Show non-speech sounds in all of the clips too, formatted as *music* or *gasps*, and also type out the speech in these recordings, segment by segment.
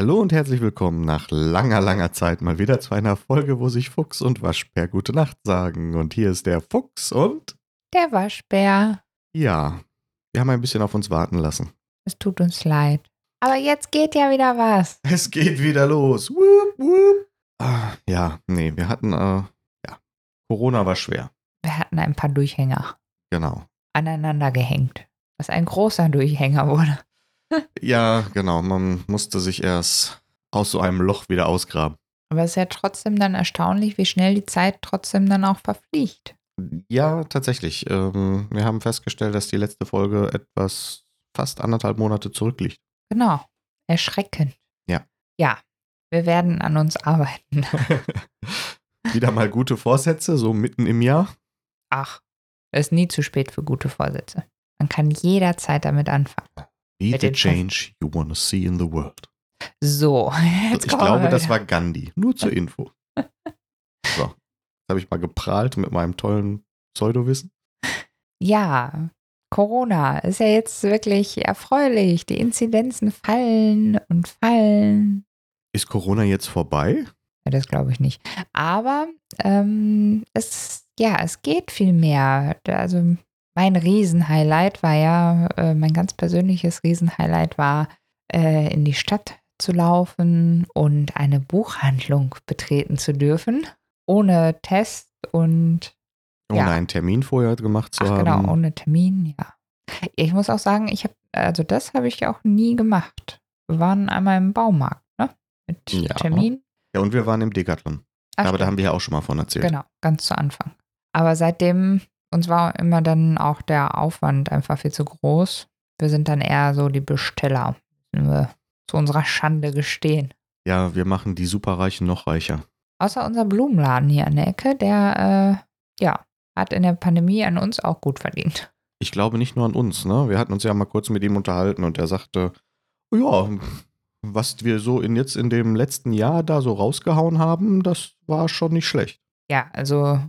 Hallo und herzlich willkommen nach langer, langer Zeit mal wieder zu einer Folge, wo sich Fuchs und Waschbär gute Nacht sagen. Und hier ist der Fuchs und Der Waschbär. ja, wir haben ein bisschen auf uns warten lassen. Es tut uns leid. Aber jetzt geht ja wieder was. Es geht wieder los. Wup, wup. Ah, ja, nee, wir hatten, äh, ja, Corona war schwer. Wir hatten ein paar Durchhänger Genau. aneinander gehängt. Was ein großer Durchhänger wurde. Ja, genau. Man musste sich erst aus so einem Loch wieder ausgraben. Aber es ist ja trotzdem dann erstaunlich, wie schnell die Zeit trotzdem dann auch verfliegt. Ja, tatsächlich. Ähm, wir haben festgestellt, dass die letzte Folge etwas fast anderthalb Monate zurückliegt. Genau. Erschreckend. Ja. Ja. Wir werden an uns arbeiten. *laughs* Wieder mal gute Vorsätze, so mitten im Jahr. Ach, es ist nie zu spät für gute Vorsätze. Man kann jederzeit damit anfangen. Be the change you want to see in the world. So, *laughs* jetzt ich kommen glaube, das war Gandhi. Nur zur *laughs* Info. So, jetzt habe ich mal geprahlt mit meinem tollen Pseudowissen. Ja, Corona ist ja jetzt wirklich erfreulich. Die Inzidenzen fallen und fallen. Ist Corona jetzt vorbei? Ja, das glaube ich nicht. Aber ähm, es, ja, es geht viel mehr. Also mein Riesenhighlight war ja, äh, mein ganz persönliches Riesenhighlight war, äh, in die Stadt zu laufen und eine Buchhandlung betreten zu dürfen. Ohne Test und Ohne Ja. einen Termin vorher gemacht zu Ach haben. genau, ohne Termin, ja. Ich muss auch sagen, ich habe, also das habe ich auch nie gemacht. Wir waren einmal im Baumarkt, ne? Mit Ja. Termin. Ja, und wir waren im Decathlon. Ach, Aber da stimmt. haben wir ja auch schon mal von erzählt. Genau, ganz zu Anfang. Aber seitdem, uns war immer dann auch der Aufwand einfach viel zu groß. Wir sind dann eher so die Besteller, müssen wir zu unserer Schande gestehen. Ja, wir machen die Superreichen noch reicher. Außer unser Blumenladen hier an der Ecke, der, äh, ja, hat in der Pandemie an uns auch gut verdient. Ich glaube nicht nur an uns, ne? Wir hatten uns ja mal kurz mit ihm unterhalten und er sagte, ja, was wir so in jetzt in dem letzten Jahr da so rausgehauen haben, das war schon nicht schlecht. Ja, also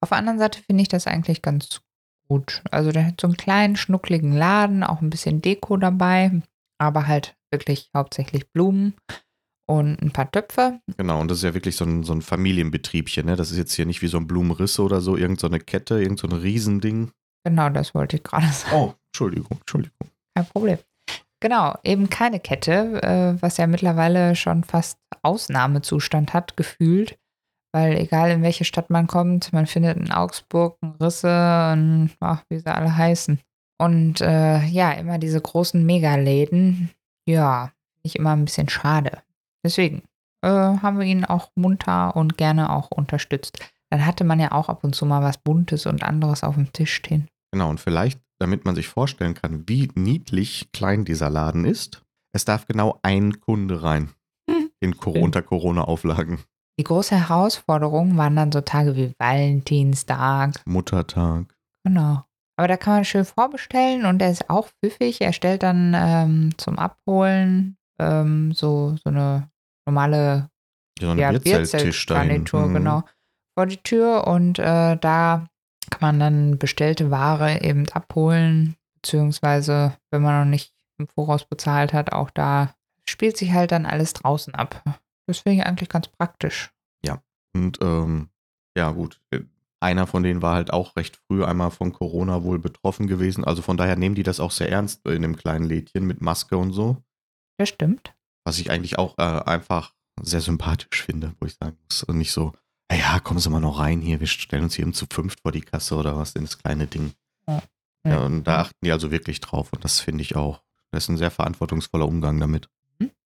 auf der anderen Seite finde ich das eigentlich ganz gut. Also der hat so einen kleinen, schnuckligen Laden, auch ein bisschen Deko dabei, aber halt wirklich hauptsächlich Blumen und ein paar Töpfe. Genau, und das ist ja wirklich so ein, so ein Familienbetriebchen, ne? Das ist jetzt hier nicht wie so ein Blumenrisse oder so, irgend so eine Kette, irgend so ein Riesending. Genau, das wollte ich gerade *laughs* sagen. Oh, Entschuldigung, Entschuldigung. Kein Problem. Genau, eben keine Kette, äh, was ja mittlerweile schon fast Ausnahmezustand hat, gefühlt. Weil egal in welche Stadt man kommt, man findet in Augsburg ein Risse und ach, wie sie alle heißen. Und äh, ja, immer diese großen Megaläden, ja, finde ich immer ein bisschen schade. Deswegen äh, haben wir ihn auch munter und gerne auch unterstützt. Dann hatte man ja auch ab und zu mal was Buntes und anderes auf dem Tisch stehen. Genau, und vielleicht, damit man sich vorstellen kann, wie niedlich klein dieser Laden ist, es darf genau ein Kunde rein. Hm. In unter Corona-Auflagen. Die große Herausforderung waren dann so Tage wie Valentinstag. Muttertag. Genau. Aber da kann man schön vorbestellen und er ist auch pfiffig. Er stellt dann ähm, zum Abholen ähm, so, so eine normale Ja, so ein ja. Bierzeltgarnitur, Mhm. genau, vor die Tür und äh, da kann man dann bestellte Ware eben abholen, beziehungsweise, wenn man noch nicht im Voraus bezahlt hat, auch da spielt sich halt dann alles draußen ab. Ich eigentlich ganz praktisch. Und ähm, ja, gut. Einer von denen war halt auch recht früh einmal von Corona wohl betroffen gewesen. Also von daher nehmen die das auch sehr ernst in dem kleinen Lädchen mit Maske und so. Das stimmt. Was ich eigentlich auch äh, einfach sehr sympathisch finde, wo ich sagen muss. Und nicht so, "Ja, ja, kommen Sie mal noch rein hier, wir stellen uns hier eben zu fünft vor die Kasse oder was in das kleine Ding. Ja, und da achten die also wirklich drauf und das finde ich auch. Das ist ein sehr verantwortungsvoller Umgang damit.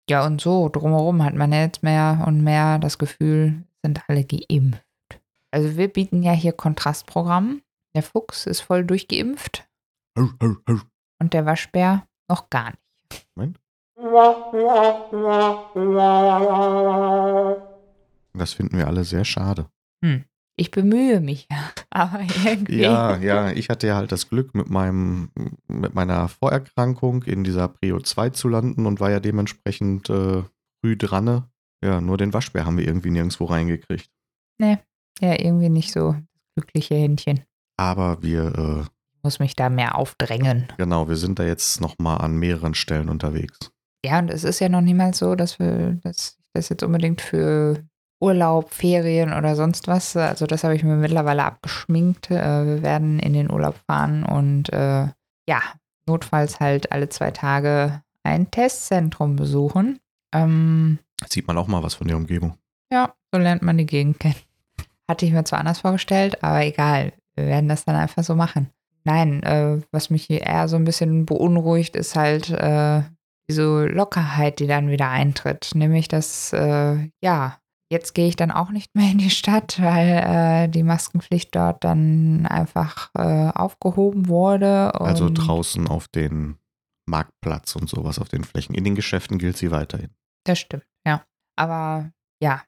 Ja, und so, drumherum hat man jetzt mehr und mehr das Gefühl, sind alle geimpft. Also wir bieten ja hier Kontrastprogramm. Der Fuchs ist voll durchgeimpft und der Waschbär noch gar nicht. Moment. Das finden wir alle sehr schade. Ich bemühe mich, aber irgendwie. Ja, ja, ich hatte ja halt das Glück, mit meinem, mit meiner Vorerkrankung in dieser Prio 2 zu landen und war ja dementsprechend äh, früh dran. Ja, nur den Waschbär haben wir irgendwie nirgendwo reingekriegt. Ja, irgendwie nicht so glückliche Händchen. Aber wir, äh, Muss mich da mehr aufdrängen. genau, wir sind da jetzt nochmal an mehreren Stellen unterwegs. Ja, und es ist ja noch niemals so, dass wir dass ich das jetzt unbedingt für Urlaub, Ferien oder sonst was, also das habe ich mir mittlerweile abgeschminkt. Äh, wir werden in den Urlaub fahren und äh, ja, notfalls halt alle zwei Tage ein Testzentrum besuchen. Ähm, Sieht man auch mal was von der Umgebung. Ja, so lernt man die Gegend kennen. Hatte ich mir zwar anders vorgestellt, aber egal. Wir werden das dann einfach so machen. Nein, äh, was mich hier eher so ein bisschen beunruhigt, ist halt äh, diese Lockerheit, die dann wieder eintritt. Nämlich, dass, äh, ja, jetzt gehe ich dann auch nicht mehr in die Stadt, weil äh, die Maskenpflicht dort dann einfach äh, aufgehoben wurde. also draußen auf den Marktplatz und sowas, auf den Flächen. In den Geschäften gilt sie weiterhin. Das stimmt, ja. Aber ja,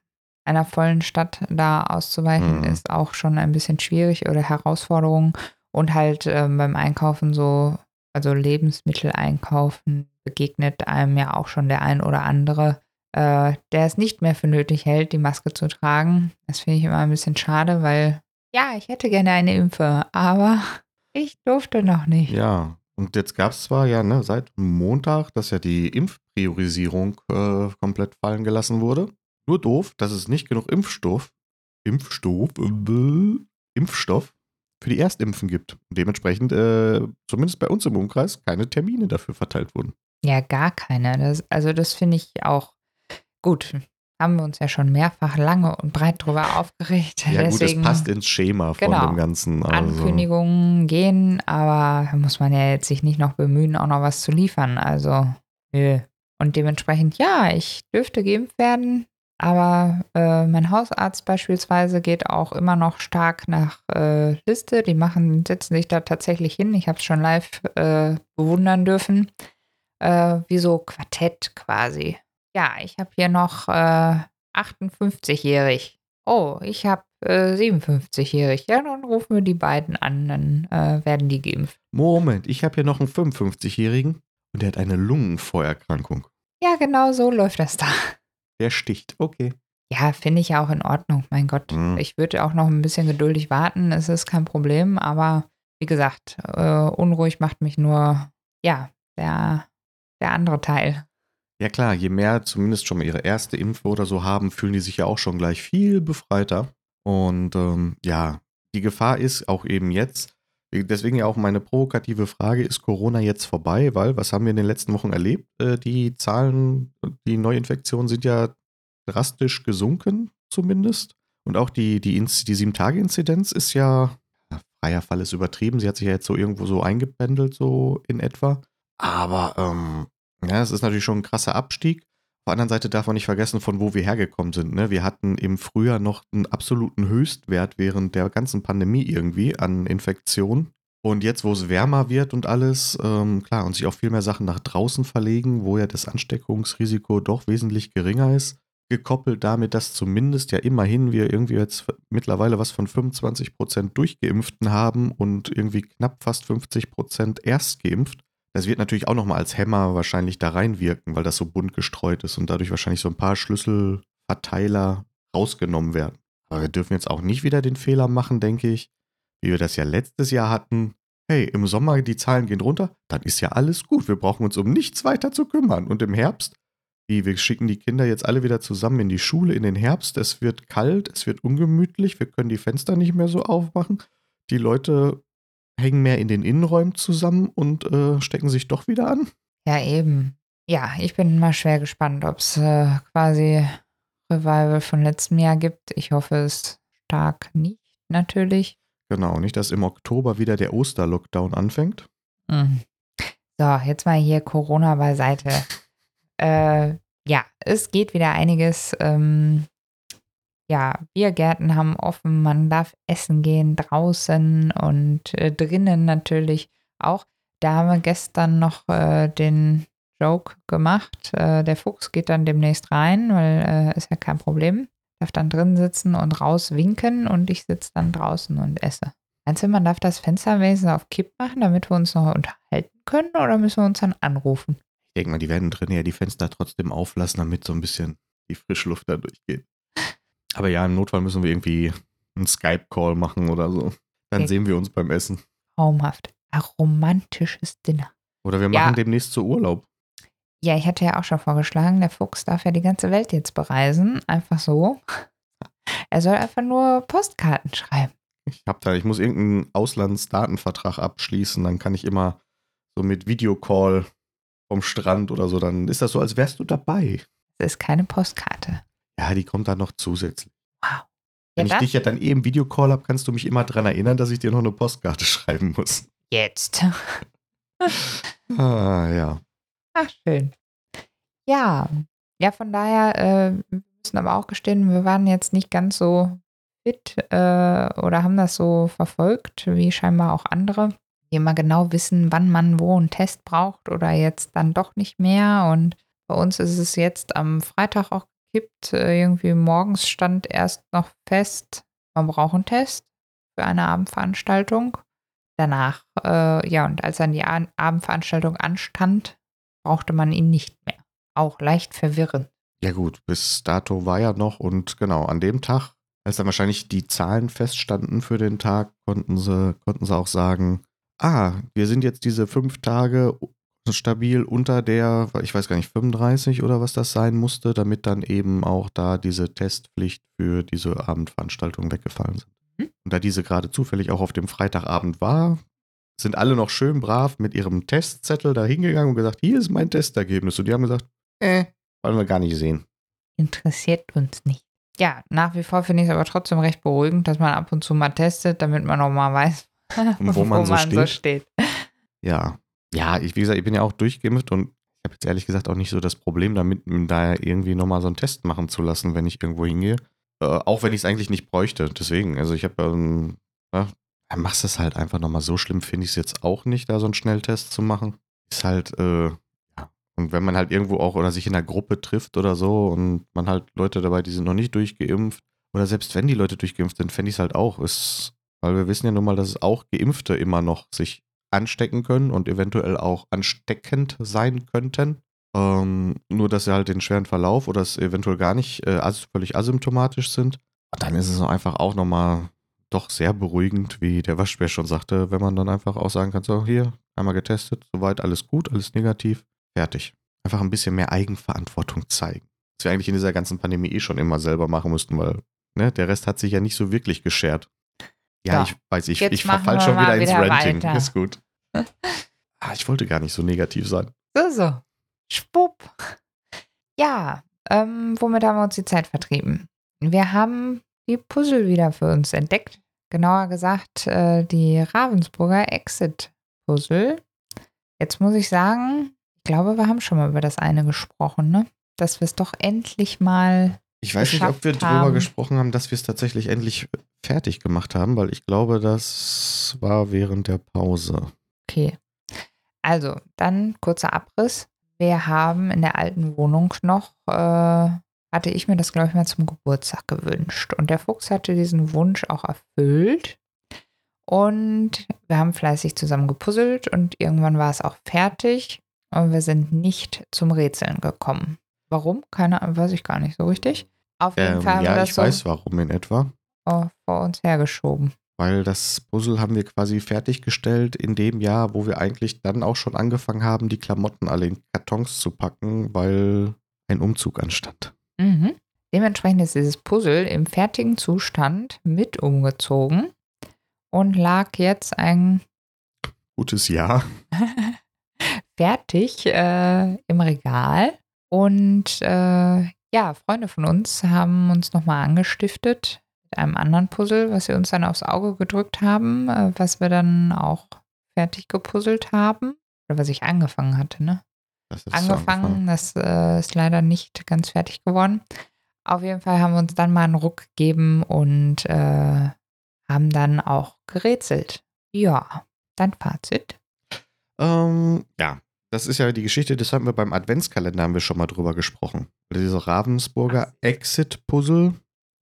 einer vollen Stadt da auszuweichen, mhm. ist auch schon ein bisschen schwierig oder Herausforderung. Und halt ähm, beim Einkaufen so, also Lebensmittel einkaufen, begegnet einem ja auch schon der ein oder andere, äh, der es nicht mehr für nötig hält, die Maske zu tragen. Das finde ich immer ein bisschen schade, weil ja, ich hätte gerne eine Impfe, aber *laughs* ich durfte noch nicht. Ja, und jetzt gab es zwar ja ne, seit Montag, dass ja die Impfpriorisierung äh, komplett fallen gelassen wurde. Nur doof, dass es nicht genug Impfstoff, Impfstoff, äh, Impfstoff für die Erstimpfen gibt. Und dementsprechend, äh, zumindest bei uns im Umkreis, keine Termine dafür verteilt wurden. Ja, gar keine. Das, also das finde ich auch gut. Haben wir uns ja schon mehrfach lange und breit drüber aufgeregt. Ja Deswegen, gut, es passt ins Schema von genau, dem Ganzen. Also. Ankündigungen gehen, aber da muss man ja jetzt sich nicht noch bemühen, auch noch was zu liefern. Also, nö. Und dementsprechend, ja, ich dürfte geimpft werden. Aber äh, mein Hausarzt beispielsweise geht auch immer noch stark nach äh, Liste. Die machen, setzen sich da tatsächlich hin. Ich habe es schon live äh, bewundern dürfen. Äh, wie so Quartett quasi. Ja, ich habe hier noch 58-jährig. Äh, oh, ich habe 57-jährig. Äh, ja, dann rufen wir die beiden an, dann werden die geimpft. Moment, ich habe hier noch einen 55-jährigen und der hat eine Lungenvorerkrankung. Ja, genau so läuft das da. Der sticht, okay. Ja, finde ich ja auch in Ordnung. Mein Gott, mhm. ich würde auch noch ein bisschen geduldig warten. Es ist kein Problem, aber wie gesagt, äh, unruhig macht mich nur, ja, der, der andere Teil. Ja klar, je mehr zumindest schon mal ihre erste Impfe oder so haben, fühlen die sich ja auch schon gleich viel befreiter. Und ähm, ja, die Gefahr ist auch eben jetzt, deswegen ja auch meine provokative Frage, ist Corona jetzt vorbei? Weil, was haben wir in den letzten Wochen erlebt? Äh, die Zahlen, die Neuinfektionen sind ja drastisch gesunken, zumindest. Und auch die, die, die Sieben-Tage-Inzidenz ist ja, freier Fall ist übertrieben, sie hat sich ja jetzt so irgendwo so eingependelt, so in etwa. Aber ähm, ja, es ist natürlich schon ein krasser Abstieg. Auf der anderen Seite darf man nicht vergessen, von wo wir hergekommen sind. Ne? Wir hatten im Frühjahr noch einen absoluten Höchstwert während der ganzen Pandemie irgendwie an Infektionen. Und jetzt, wo es wärmer wird und alles, ähm, klar, und sich auch viel mehr Sachen nach draußen verlegen, wo ja das Ansteckungsrisiko doch wesentlich geringer ist, gekoppelt damit, dass zumindest ja immerhin wir irgendwie jetzt mittlerweile was von 25 Prozent Durchgeimpften haben und irgendwie knapp fast 50 Prozent erstgeimpft. Das wird natürlich auch nochmal als Hämmer wahrscheinlich da reinwirken, weil das so bunt gestreut ist und dadurch wahrscheinlich so ein paar Schlüsselverteiler rausgenommen werden. Aber wir dürfen jetzt auch nicht wieder den Fehler machen, denke ich, wie wir das ja letztes Jahr hatten. Hey, im Sommer die Zahlen gehen runter, dann ist ja alles gut. Wir brauchen uns um nichts weiter zu kümmern. Und im Herbst, wie wir schicken die Kinder jetzt alle wieder zusammen in die Schule in den Herbst. Es wird kalt, es wird ungemütlich, wir können die Fenster nicht mehr so aufmachen. Die Leute hängen mehr in den Innenräumen zusammen und äh, stecken sich doch wieder an. Ja, eben. Ja, ich bin mal schwer gespannt, ob es äh, quasi Revival von letztem Jahr gibt. Ich hoffe es stark nicht, natürlich. Genau, nicht, dass im Oktober wieder der Osterlockdown anfängt. Mhm. So, jetzt mal hier Corona beiseite. äh, ja, es geht wieder einiges. Ähm, ja, Biergärten haben offen, man darf essen gehen draußen und äh, drinnen natürlich auch. Da haben wir gestern noch äh, den Joke gemacht. Äh, der Fuchs geht dann demnächst rein, weil äh, ist ja kein Problem. Darf dann drin sitzen und raus winken und ich sitze dann draußen und esse. Meinst du, man darf das Fenster wenigstens auf Kipp machen, damit wir uns noch unterhalten können oder müssen wir uns dann anrufen? Ich denke mal, die werden drin ja die Fenster trotzdem auflassen, damit so ein bisschen die Frischluft da durchgeht. Aber ja, im Notfall müssen wir irgendwie einen Skype-Call machen oder so. Dann okay. sehen wir uns beim Essen. Traumhaft. Ein romantisches Dinner. Oder wir machen ja. demnächst zu Urlaub. Ja, ich hatte ja auch schon vorgeschlagen, der Fuchs darf ja die ganze Welt jetzt bereisen. Einfach so. Er soll einfach nur Postkarten schreiben. Ich hab da, ich muss irgendeinen Auslandsdatenvertrag abschließen, dann kann ich immer so mit Videocall vom Strand oder so, dann ist das so, als wärst du dabei. Das ist keine Postkarte. Ja, die kommt dann noch zusätzlich. Wow. Wenn Ja, ich dich ja dann eh im Videocall habe, kannst du mich immer daran erinnern, dass ich dir noch eine Postkarte *laughs* schreiben muss. Jetzt. *laughs* Ah, ja. Ach, schön. Ja, ja, von daher, äh, wir müssen aber auch gestehen, wir waren jetzt nicht ganz so fit äh, oder haben das so verfolgt, wie scheinbar auch andere, die immer genau wissen, wann man wo einen Test braucht oder jetzt dann doch nicht mehr. Und bei uns ist es jetzt am Freitag auch gekippt. Äh, irgendwie morgens stand erst noch fest, man braucht einen Test für eine Abendveranstaltung. Danach, äh, ja, und als dann die Abendveranstaltung anstand, brauchte man ihn nicht mehr. Auch leicht verwirrend. Ja gut, bis dato war ja noch und genau, an dem Tag, als dann wahrscheinlich die Zahlen feststanden für den Tag, konnten sie, konnten sie auch sagen, ah, wir sind jetzt diese fünf Tage stabil unter der, ich weiß gar nicht, 35 oder was das sein musste, damit dann eben auch da diese Testpflicht für diese Abendveranstaltung weggefallen sind. Mhm. Und da diese gerade zufällig auch auf dem Freitagabend war, sind alle noch schön brav mit ihrem Testzettel da hingegangen und gesagt, hier ist mein Testergebnis. Und die haben gesagt, äh, wollen wir gar nicht sehen. Interessiert uns nicht. Ja, nach wie vor finde ich es aber trotzdem recht beruhigend, dass man ab und zu mal testet, damit man auch mal weiß, *laughs* Wo man so steht. steht. Ja. Ja, ich, wie gesagt, ich bin ja auch durchgeimpft und ich habe jetzt ehrlich gesagt auch nicht so das Problem damit, da irgendwie nochmal so einen Test machen zu lassen, wenn ich irgendwo hingehe. Äh, auch wenn ich es eigentlich nicht bräuchte. Deswegen, also ich habe, ähm, ja, dann machst es halt einfach nochmal so schlimm, finde ich es jetzt auch nicht, da so einen Schnelltest zu machen. Ist halt, äh, ja. Und wenn man halt irgendwo auch oder sich in einer Gruppe trifft oder so und man halt Leute dabei, die sind noch nicht durchgeimpft, oder selbst wenn die Leute durchgeimpft sind, fände ich es halt auch. Ist, weil wir wissen ja nun mal, dass es auch Geimpfte immer noch sich anstecken können und eventuell auch ansteckend sein könnten. Ähm, nur, dass sie halt den schweren Verlauf oder es eventuell gar nicht äh, völlig asymptomatisch sind. Und dann ist es einfach auch nochmal doch sehr beruhigend, wie der Waschbär schon sagte, wenn man dann einfach auch sagen kann, so hier, einmal getestet, soweit alles gut, alles negativ, fertig. Einfach ein bisschen mehr Eigenverantwortung zeigen. Was wir eigentlich in dieser ganzen Pandemie eh schon immer selber machen müssten, weil ne, der Rest hat sich ja nicht so wirklich geschert. Ja, Ja, ich weiß, ich, jetzt ich verfall schon wieder ins wieder Ranting. weiter. Ist gut. *laughs* ah, ich wollte gar nicht so negativ sein. So, so. Schwupp. Ja, ähm, womit haben wir uns die Zeit vertrieben? Wir haben die Puzzle wieder für uns entdeckt. Genauer gesagt, äh, die Ravensburger Exit-Puzzle. Jetzt muss ich sagen, ich glaube, wir haben schon mal über das eine gesprochen, ne? Dass wir es doch endlich mal. Ich weiß nicht, ob wir drüber haben. gesprochen haben, dass wir es tatsächlich endlich fertig gemacht haben, weil ich glaube, das war während der Pause. Okay. Also, dann kurzer Abriss. Wir haben in der alten Wohnung noch, äh, hatte ich mir das, glaube ich, mal zum Geburtstag gewünscht. Und der Fuchs hatte diesen Wunsch auch erfüllt. Und wir haben fleißig zusammen gepuzzelt und irgendwann war es auch fertig. Und wir sind nicht zum Rätseln gekommen. Warum? Keine Ahnung, weiß ich gar nicht so richtig. Auf jeden Ähm, Fall haben wir ja, das ich so weiß warum in etwa. äh, vor uns hergeschoben. Weil das Puzzle haben wir quasi fertiggestellt in dem Jahr, wo wir eigentlich dann auch schon angefangen haben, die Klamotten alle in Kartons zu packen, weil ein Umzug anstand. Mhm. Dementsprechend ist dieses Puzzle im fertigen Zustand mit umgezogen und lag jetzt ein Gutes Jahr. *laughs* fertig äh, im Regal. Und äh, ja, Freunde von uns haben uns nochmal angestiftet mit einem anderen Puzzle, was sie uns dann aufs Auge gedrückt haben, äh, was wir dann auch fertig gepuzzelt haben. Oder was ich angefangen hatte, ne? Das ist so angefangen. Das äh, ist leider nicht ganz fertig geworden. Auf jeden Fall haben wir uns dann mal einen Ruck gegeben und äh, haben dann auch gerätselt. Ja, dein Fazit. Ähm, ja, das ist ja die Geschichte, das haben wir beim Adventskalender haben wir schon mal drüber gesprochen. Diese Ravensburger Exit-Puzzle,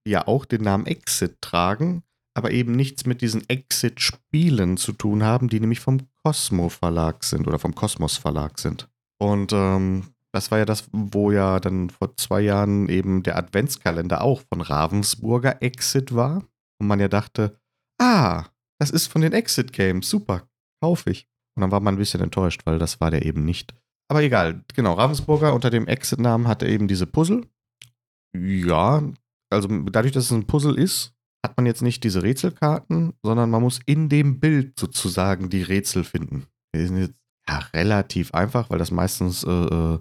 die ja auch den Namen Exit tragen, aber eben nichts mit diesen Exit-Spielen zu tun haben, die nämlich vom Cosmo Verlag sind oder vom Kosmos Verlag sind. Und ähm, das war ja das, wo ja dann vor zwei Jahren eben der Adventskalender auch von Ravensburger Exit war. Und man ja dachte, ah, das ist von den Exit Games, super, kaufe ich. Und dann war man ein bisschen enttäuscht, weil das war der eben nicht. aber egal, genau. Ravensburger unter dem Exit-Namen hatte eben diese Puzzle. Ja, also dadurch, dass es ein Puzzle ist, hat man jetzt nicht diese Rätselkarten, sondern man muss in dem Bild sozusagen die Rätsel finden. Die sind jetzt ja, relativ einfach, weil das meistens äh, äh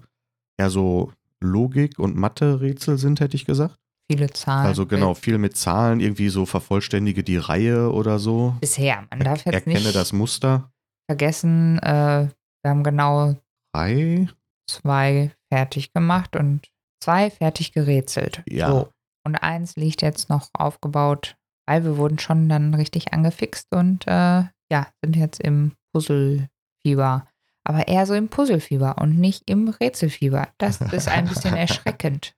ja so Logik- und Mathe-Rätsel sind, hätte ich gesagt. Viele Zahlen. Also genau, viel mit Zahlen, irgendwie so vervollständige die Reihe oder so. Bisher, man darf jetzt Erkenne nicht das Muster. Vergessen, äh, wir haben genau Drei. zwei fertig gemacht und zwei fertig gerätselt. Ja. So. Und eins liegt jetzt noch aufgebaut, weil wir wurden schon dann richtig angefixt und äh, ja, sind jetzt im Puzzlefieber. Aber eher so im Puzzlefieber und nicht im Rätselfieber. Das *laughs* ist ein bisschen erschreckend.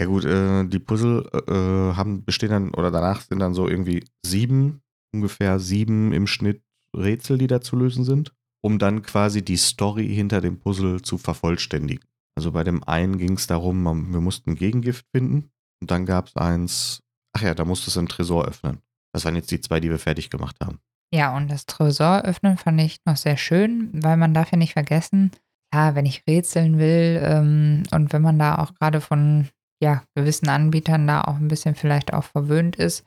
Ja gut, äh, die Puzzle äh, haben, bestehen dann, oder danach sind dann so irgendwie sieben, ungefähr sieben im Schnitt Rätsel, die da zu lösen sind, um dann quasi die Story hinter dem Puzzle zu vervollständigen. Also bei dem einen ging es darum, wir mussten Gegengift finden und dann gab es eins, ach ja, da musstest du einen Tresor öffnen. Das waren jetzt die zwei, die wir fertig gemacht haben. Ja, und das Tresor öffnen fand ich noch sehr schön, weil man darf ja nicht vergessen, ja, wenn ich rätseln will ähm, und wenn man da auch gerade von ja, gewissen Anbietern da auch ein bisschen vielleicht auch verwöhnt ist,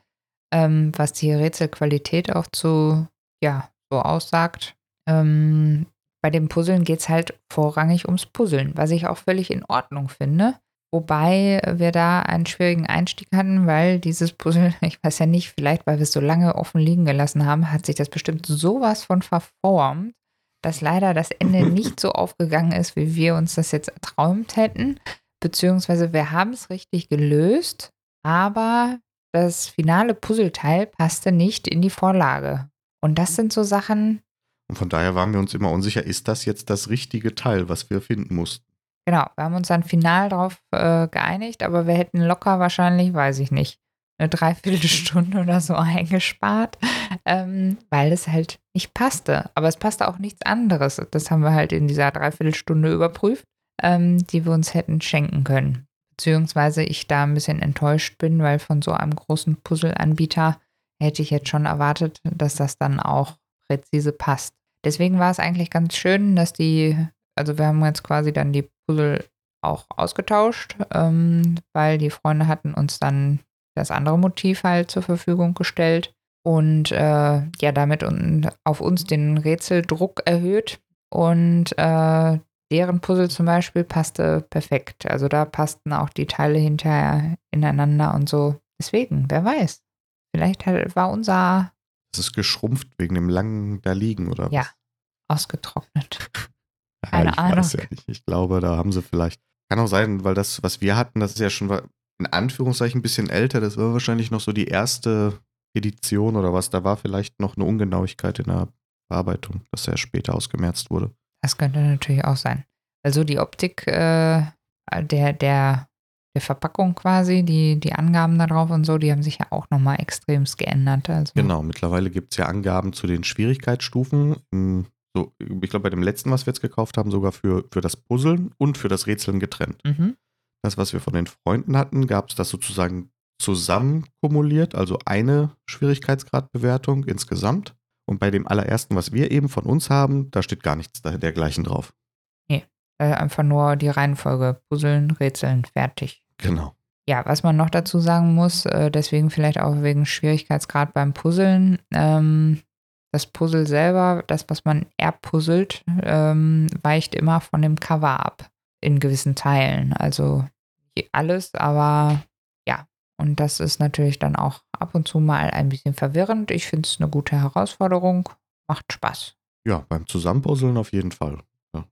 ähm, was die Rätselqualität auch zu, ja, so aussagt. Ähm, bei dem Puzzeln geht es halt vorrangig ums Puzzeln, was ich auch völlig in Ordnung finde. Wobei wir da einen schwierigen Einstieg hatten, weil dieses Puzzle, *laughs* ich weiß ja nicht, vielleicht weil wir es so lange offen liegen gelassen haben, hat sich das bestimmt sowas von verformt, dass leider das Ende *laughs* nicht so aufgegangen ist, wie wir uns das jetzt erträumt hätten. Beziehungsweise wir haben es richtig gelöst, aber das finale Puzzleteil passte nicht in die Vorlage. Und das sind so Sachen. Und von daher waren wir uns immer unsicher, ist das jetzt das richtige Teil, was wir finden mussten? Genau, wir haben uns dann final darauf äh, geeinigt, aber wir hätten locker wahrscheinlich, weiß ich nicht, eine Dreiviertelstunde oder so *laughs* eingespart, ähm, weil es halt nicht passte. Aber es passte auch nichts anderes. Das haben wir halt in dieser Dreiviertelstunde überprüft, ähm, die wir uns hätten schenken können. Beziehungsweise ich da ein bisschen enttäuscht bin, weil von so einem großen Puzzle-Anbieter hätte ich jetzt schon erwartet, dass das dann auch präzise passt. Deswegen war es eigentlich ganz schön, dass die, also wir haben jetzt quasi dann die Puzzle auch ausgetauscht, ähm, weil die Freunde hatten uns dann das andere Motiv halt zur Verfügung gestellt und äh, ja, damit un auf uns den Rätseldruck erhöht. Und äh, deren Puzzle zum Beispiel passte perfekt. Also da passten auch die Teile hinterher ineinander und so. Deswegen, wer weiß. Vielleicht war unser. Es ist geschrumpft wegen dem langen da liegen, oder was? *laughs* Ja, ausgetrocknet. Keine ich Ahnung. Ja ich glaube, da haben sie vielleicht. Kann auch sein, weil das, was wir hatten, das ist ja schon in Anführungszeichen ein bisschen älter. Das war wahrscheinlich noch so die erste Edition oder was. Da war vielleicht noch eine Ungenauigkeit in der Bearbeitung, dass er später ausgemerzt wurde. Das könnte natürlich auch sein. Also die Optik äh, der, der, der Verpackung quasi, die, die Angaben darauf und so, die haben sich ja auch nochmal extremst geändert. Also. Genau, mittlerweile gibt es ja Angaben zu den Schwierigkeitsstufen. So, ich glaube, bei dem letzten, was wir jetzt gekauft haben, sogar für, für das Puzzeln und für das Rätseln getrennt. Mhm. Das, was wir von den Freunden hatten, gab es das sozusagen zusammen kumuliert, also eine Schwierigkeitsgradbewertung insgesamt. Und bei dem allerersten, was wir eben von uns haben, da steht gar nichts dergleichen drauf. Nee, äh, einfach nur die Reihenfolge Puzzeln, Rätseln, fertig. Genau. Ja, was man noch dazu sagen muss, äh, deswegen vielleicht auch wegen Schwierigkeitsgrad beim Puzzeln, ähm, das Puzzle selber, das, was man erpuzzelt, ähm, weicht immer von dem Cover ab in gewissen Teilen. Also alles, aber ja. Und das ist natürlich dann auch ab und zu mal ein bisschen verwirrend. Ich finde es eine gute Herausforderung. Macht Spaß. Ja, beim Zusammenpuzzeln auf jeden Fall. Ja.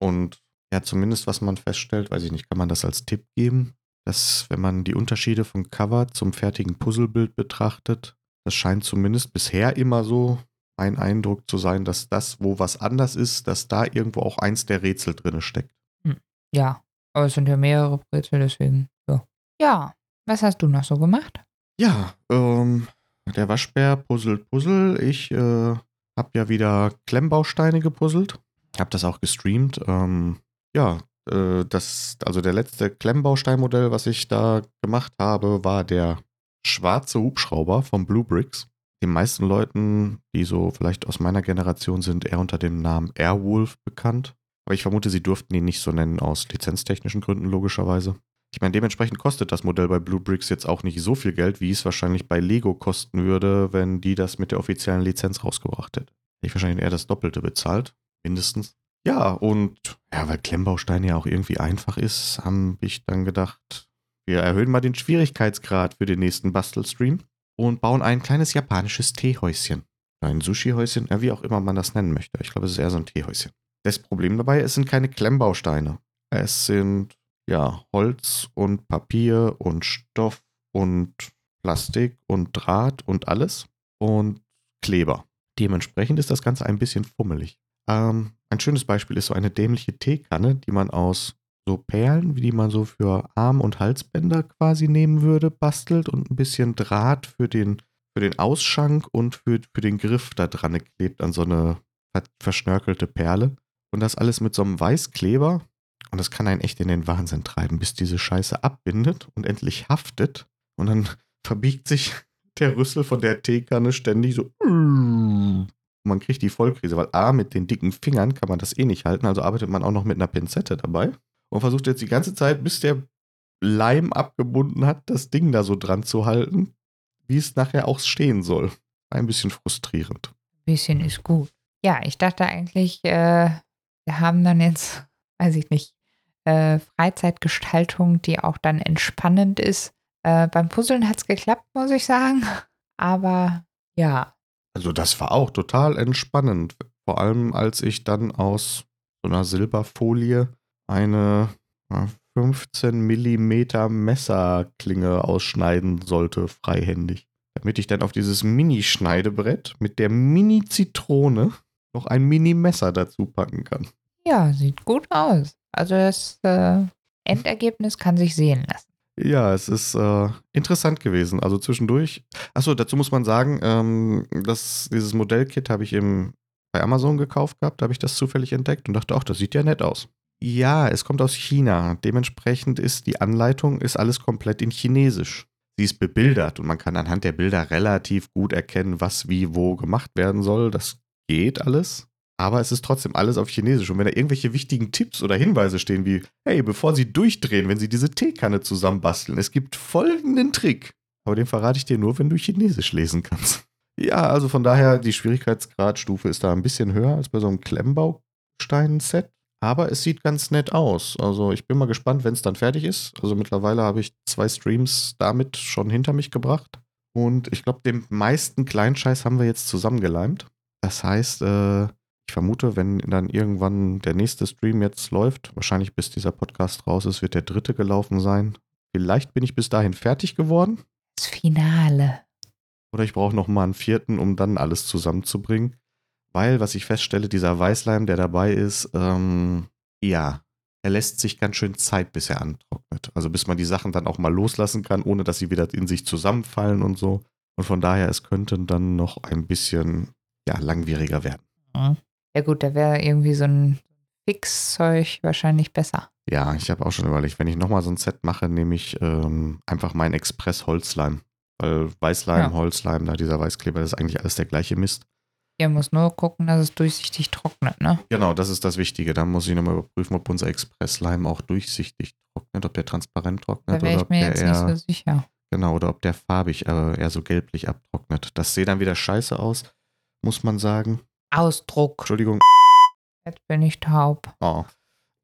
Und ja, zumindest was man feststellt, weiß ich nicht, kann man das als Tipp geben, dass wenn man die Unterschiede von Cover zum fertigen Puzzlebild betrachtet, das scheint zumindest bisher immer so ein Eindruck zu sein, dass das, wo was anders ist, dass da irgendwo auch eins der Rätsel drin steckt. Hm. Ja, aber es sind ja mehrere Rätsel, deswegen, ja. Ja, was hast du noch so gemacht? Ja, ähm, der Waschbär puzzelt Puzzle. Ich äh, habe ja wieder Klemmbausteine gepuzzelt. Habe das auch gestreamt. Ähm, ja, äh, das, also der letzte Klemmbausteinmodell, was ich da gemacht habe, war der schwarze Hubschrauber von Blue Bricks den meisten Leuten, die so vielleicht aus meiner Generation sind, eher unter dem Namen Airwolf bekannt. Aber ich vermute, sie durften ihn nicht so nennen aus lizenztechnischen Gründen, logischerweise. Ich meine, dementsprechend kostet das Modell bei Blue Bricks jetzt auch nicht so viel Geld, wie es wahrscheinlich bei Lego kosten würde, wenn die das mit der offiziellen Lizenz rausgebracht hätte. Hätte ich wahrscheinlich eher das Doppelte bezahlt, mindestens. Ja, und ja, weil Klemmbaustein ja auch irgendwie einfach ist, habe ich dann gedacht, wir erhöhen mal den Schwierigkeitsgrad für den nächsten Bastelstream und bauen ein kleines japanisches Teehäuschen. Ein Sushi-Häuschen, ja, wie auch immer man das nennen möchte. Ich glaube, es ist eher so ein Teehäuschen. Das Problem dabei, es sind keine Klemmbausteine. Es sind ja Holz und Papier und Stoff und Plastik und Draht und alles und Kleber. Dementsprechend ist das Ganze ein bisschen fummelig. Ähm, ein schönes Beispiel ist so eine dämliche Teekanne, die man aus so Perlen, wie die man so für Arm- und Halsbänder quasi nehmen würde, bastelt und ein bisschen Draht für den, für den Ausschank und für, für den Griff da dran klebt an so eine verschnörkelte Perle. Und das alles mit so einem Weißkleber. Und das kann einen echt in den Wahnsinn treiben, bis diese Scheiße abbindet und endlich haftet. Und dann *laughs* verbiegt sich der Rüssel von der Teekanne ständig so. Man kriegt die Vollkrise, weil A, mit den dicken Fingern kann man das eh nicht halten. Also arbeitet man auch noch mit einer Pinzette dabei und versucht jetzt die ganze Zeit, bis der Leim abgebunden hat, das Ding da so dran zu halten, wie es nachher auch stehen soll. Ein bisschen frustrierend. Ein bisschen ist gut. Ja, ich dachte eigentlich, äh, wir haben dann jetzt, *laughs* weiß ich nicht, äh, Freizeitgestaltung, die auch dann entspannend ist. Äh, beim Puzzeln hat es geklappt, muss ich sagen. *laughs* Aber ja. Also das war auch total entspannend. Vor allem, als ich dann aus so einer Silberfolie eine 15 Millimeter Messerklinge ausschneiden sollte, freihändig. Damit ich dann auf dieses Mini-Schneidebrett mit der Mini-Zitrone noch ein Mini-Messer dazu packen kann. Ja, sieht gut aus. Also das äh, Endergebnis kann sich sehen lassen. Ja, es ist äh, interessant gewesen. Also zwischendurch. Achso, dazu muss man sagen, ähm, dass dieses Modellkit habe ich im, bei Amazon gekauft gehabt, da habe ich das zufällig entdeckt und dachte, ach, das sieht ja nett aus. Ja, es kommt aus China. Dementsprechend ist die Anleitung ist alles komplett in Chinesisch. Sie ist bebildert und man kann anhand der Bilder relativ gut erkennen, was wie wo gemacht werden soll. Das geht alles. Aber es ist trotzdem alles auf Chinesisch. Und wenn da irgendwelche wichtigen Tipps oder Hinweise stehen, wie, hey, bevor Sie durchdrehen, wenn Sie diese Teekanne zusammenbasteln, es gibt folgenden Trick. Aber den verrate ich dir nur, wenn du Chinesisch lesen kannst. Ja, also von daher, die Schwierigkeitsgradstufe ist da ein bisschen höher als bei so einem Klemmbaustein-Set. Aber es sieht ganz nett aus. Also ich bin mal gespannt, wenn es dann fertig ist. Also mittlerweile habe ich zwei Streams damit schon hinter mich gebracht. Und ich glaube, den meisten Kleinscheiß haben wir jetzt zusammengeleimt. Das heißt, äh, ich vermute, wenn dann irgendwann der nächste Stream jetzt läuft, wahrscheinlich bis dieser Podcast raus ist, wird der dritte gelaufen sein. Vielleicht bin ich bis dahin fertig geworden. Das Finale. Oder ich brauche noch mal einen vierten, um dann alles zusammenzubringen. Weil, was ich feststelle, dieser Weißleim, der dabei ist, ähm, ja, er lässt sich ganz schön Zeit, bis er antrocknet. Also bis man die Sachen dann auch mal loslassen kann, ohne dass sie wieder in sich zusammenfallen und so. Und von daher, es könnte dann noch ein bisschen ja, langwieriger werden. Mhm. Ja gut, da wäre irgendwie so ein Fixzeug wahrscheinlich besser. Ja, ich habe auch schon überlegt, wenn ich nochmal so ein Set mache, nehme ich ähm, einfach meinen Express-Holzleim. Weil Weißleim, ja. Holzleim, da dieser Weißkleber, das ist eigentlich alles der gleiche Mist. Ihr muss nur gucken, dass es durchsichtig trocknet, ne? Genau, das ist das Wichtige. Da muss ich nochmal überprüfen, ob unser Expressleim auch durchsichtig trocknet, ob der transparent trocknet da oder ob mir der jetzt eher, nicht so sicher. Genau, oder ob der farbig äh, eher so gelblich abtrocknet. Das sieht dann wieder scheiße aus, muss man sagen. Ausdruck. Entschuldigung. Jetzt bin ich taub. Oh.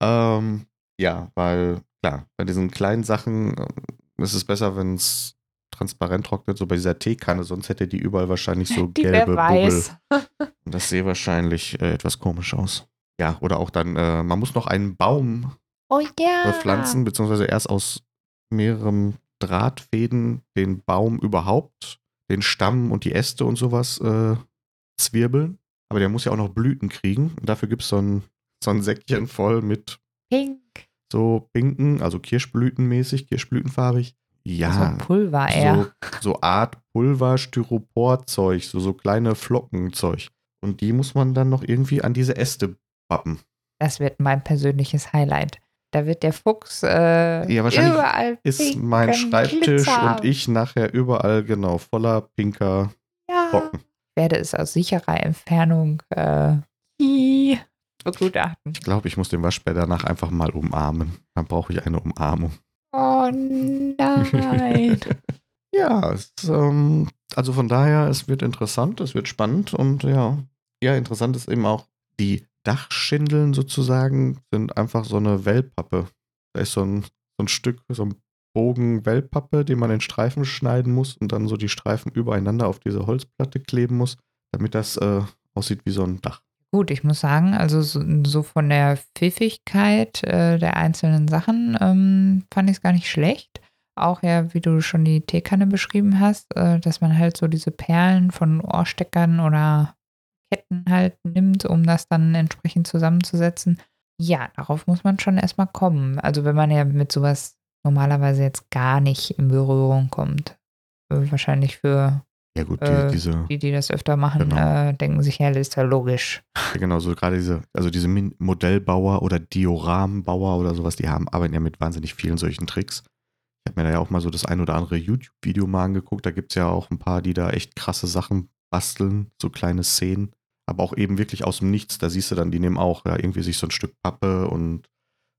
Ähm, ja, weil, klar, bei diesen kleinen Sachen äh, ist es besser, wenn es transparent trocknet, so bei dieser Teekanne, sonst hätte die überall wahrscheinlich so *laughs* die gelbe Bubbel. *laughs* Und das sehe wahrscheinlich äh, etwas komisch aus. Ja, oder auch dann, äh, man muss noch einen Baum oh, yeah. pflanzen, beziehungsweise erst aus mehreren Drahtfäden den Baum überhaupt, den Stamm und die Äste und sowas äh, zwirbeln. Aber der muss ja auch noch Blüten kriegen. Und dafür gibt es so ein, so ein Säckchen voll mit Pink. so pinken, also Kirschblütenmäßig, Kirschblütenfarbig. Ja. So Pulver eher. So, so Art Pulver, Styroporzeug, so, so kleine Flockenzeug. Und die muss man dann noch irgendwie an diese Äste pappen. Das wird mein persönliches Highlight. Da wird der Fuchs äh, ja, wahrscheinlich überall ist mein Schreibtisch Glitzer. und ich nachher überall genau voller pinker ja. Brocken. Ich werde es aus sicherer Entfernung äh, begutachten. Ich glaube, ich muss den Waschbär danach einfach mal umarmen. Dann brauche ich eine Umarmung. Oh nein. *laughs* ja, es, ähm, also von daher, es wird interessant, es wird spannend und ja, ja, interessant ist eben auch, die Dachschindeln sozusagen sind einfach so eine Wellpappe. Da ist so ein, so ein Stück, so ein Bogen Wellpappe, den man in Streifen schneiden muss und dann so die Streifen übereinander auf diese Holzplatte kleben muss, damit das äh, aussieht wie so ein Dach. Gut, ich muss sagen, also so, so von der Pfiffigkeit äh, der einzelnen Sachen ähm, fand ich es gar nicht schlecht. Auch ja, wie du schon die Teekanne beschrieben hast, äh, dass man halt so diese Perlen von Ohrsteckern oder Ketten halt nimmt, um das dann entsprechend zusammenzusetzen. Ja, darauf muss man schon erstmal kommen. Also wenn man ja mit sowas normalerweise jetzt gar nicht in Berührung kommt. Äh, wahrscheinlich für ja gut, die, äh, diese, die, die das öfter machen, Genau. äh, denken sich, ja, das ist ja logisch. ja, genau, so gerade diese, also diese Min- Modellbauer oder Dioramenbauer oder sowas, die haben, arbeiten ja mit wahnsinnig vielen solchen Tricks. Ich habe mir da ja auch mal so das ein oder andere YouTube-Video mal angeguckt. Da gibt es ja auch ein paar, die da echt krasse Sachen basteln, so kleine Szenen. Aber auch eben wirklich aus dem Nichts. Da siehst du dann, die nehmen auch ja, irgendwie sich so ein Stück Pappe und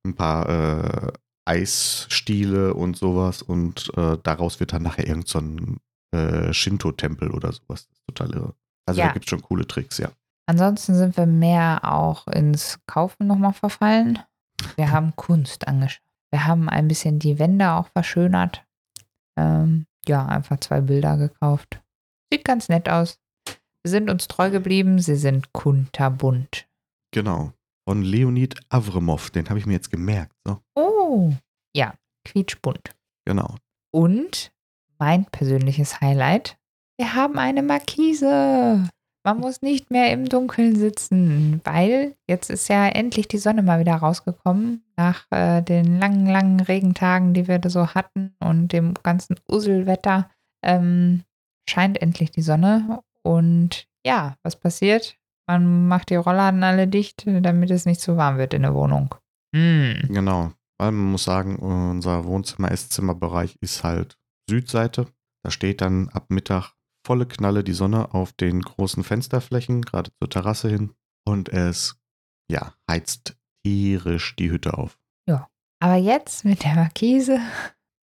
ein paar äh, Eisstiele und sowas. Und äh, daraus wird dann nachher irgend so ein äh, Shinto-Tempel oder sowas. Das ist total irre. Also Ja. da gibt es schon coole Tricks, ja. Ansonsten sind wir mehr auch ins Kaufen nochmal verfallen. Wir *laughs* haben Kunst angeschaut. Wir haben ein bisschen die Wände auch verschönert. Ähm, ja, einfach zwei Bilder gekauft. Sieht ganz nett aus. Wir sind uns treu geblieben. Sie sind kunterbunt. Genau. Von Leonid Avremov, den habe ich mir jetzt gemerkt. So. Oh, ja, quietschbunt. Genau. Und mein persönliches Highlight, wir haben eine Markise. Man muss nicht mehr im Dunkeln sitzen, weil jetzt ist ja endlich die Sonne mal wieder rausgekommen nach äh, den langen, langen Regentagen, die wir da so hatten und dem ganzen Uselwetter. Ähm, scheint endlich die Sonne und ja, was passiert? Man macht die Rollladen alle dicht, damit es nicht zu warm wird in der Wohnung. Hm. Genau. Weil man muss sagen, unser Wohnzimmer-Esszimmerbereich ist halt Südseite. Da steht dann ab Mittag volle Knalle die Sonne auf den großen Fensterflächen, gerade zur Terrasse hin. Und es, ja, heizt tierisch die Hütte auf. Aber jetzt mit der Markise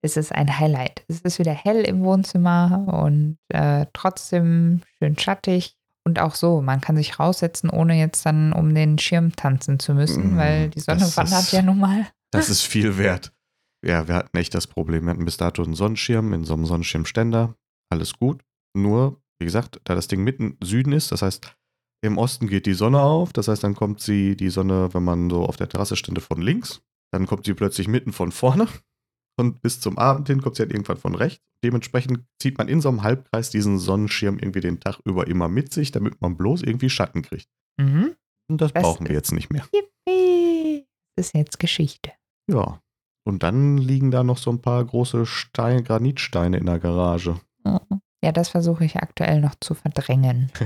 ist es ein Highlight. Es ist wieder hell im Wohnzimmer und äh, trotzdem schön schattig. Und auch so, man kann sich raussetzen, ohne jetzt dann um den Schirm tanzen zu müssen, Mm, weil die Sonne das wandert ist- ja nun mal. Das ist viel wert. Ja, wir hatten echt das Problem. Wir hatten bis dato einen Sonnenschirm in so einem Sonnenschirmständer. Alles gut. Nur, wie gesagt, da das Ding mitten Süden ist, das heißt, im Osten geht die Sonne auf. Das heißt, dann kommt sie, die Sonne, wenn man so auf der Terrasse stände, von links. Dann kommt sie plötzlich mitten von vorne. Und bis zum Abend hin kommt sie halt irgendwann von rechts. Dementsprechend zieht man in so einem Halbkreis diesen Sonnenschirm irgendwie den Tag über immer mit sich, damit man bloß irgendwie Schatten kriegt. Mhm. Und das Das brauchen wir jetzt nicht mehr. Yippie. Das ist jetzt Geschichte. Ja. Und dann liegen da noch so ein paar große Steine, Granitsteine in der Garage. Ja, das versuche ich aktuell noch zu verdrängen. *laughs*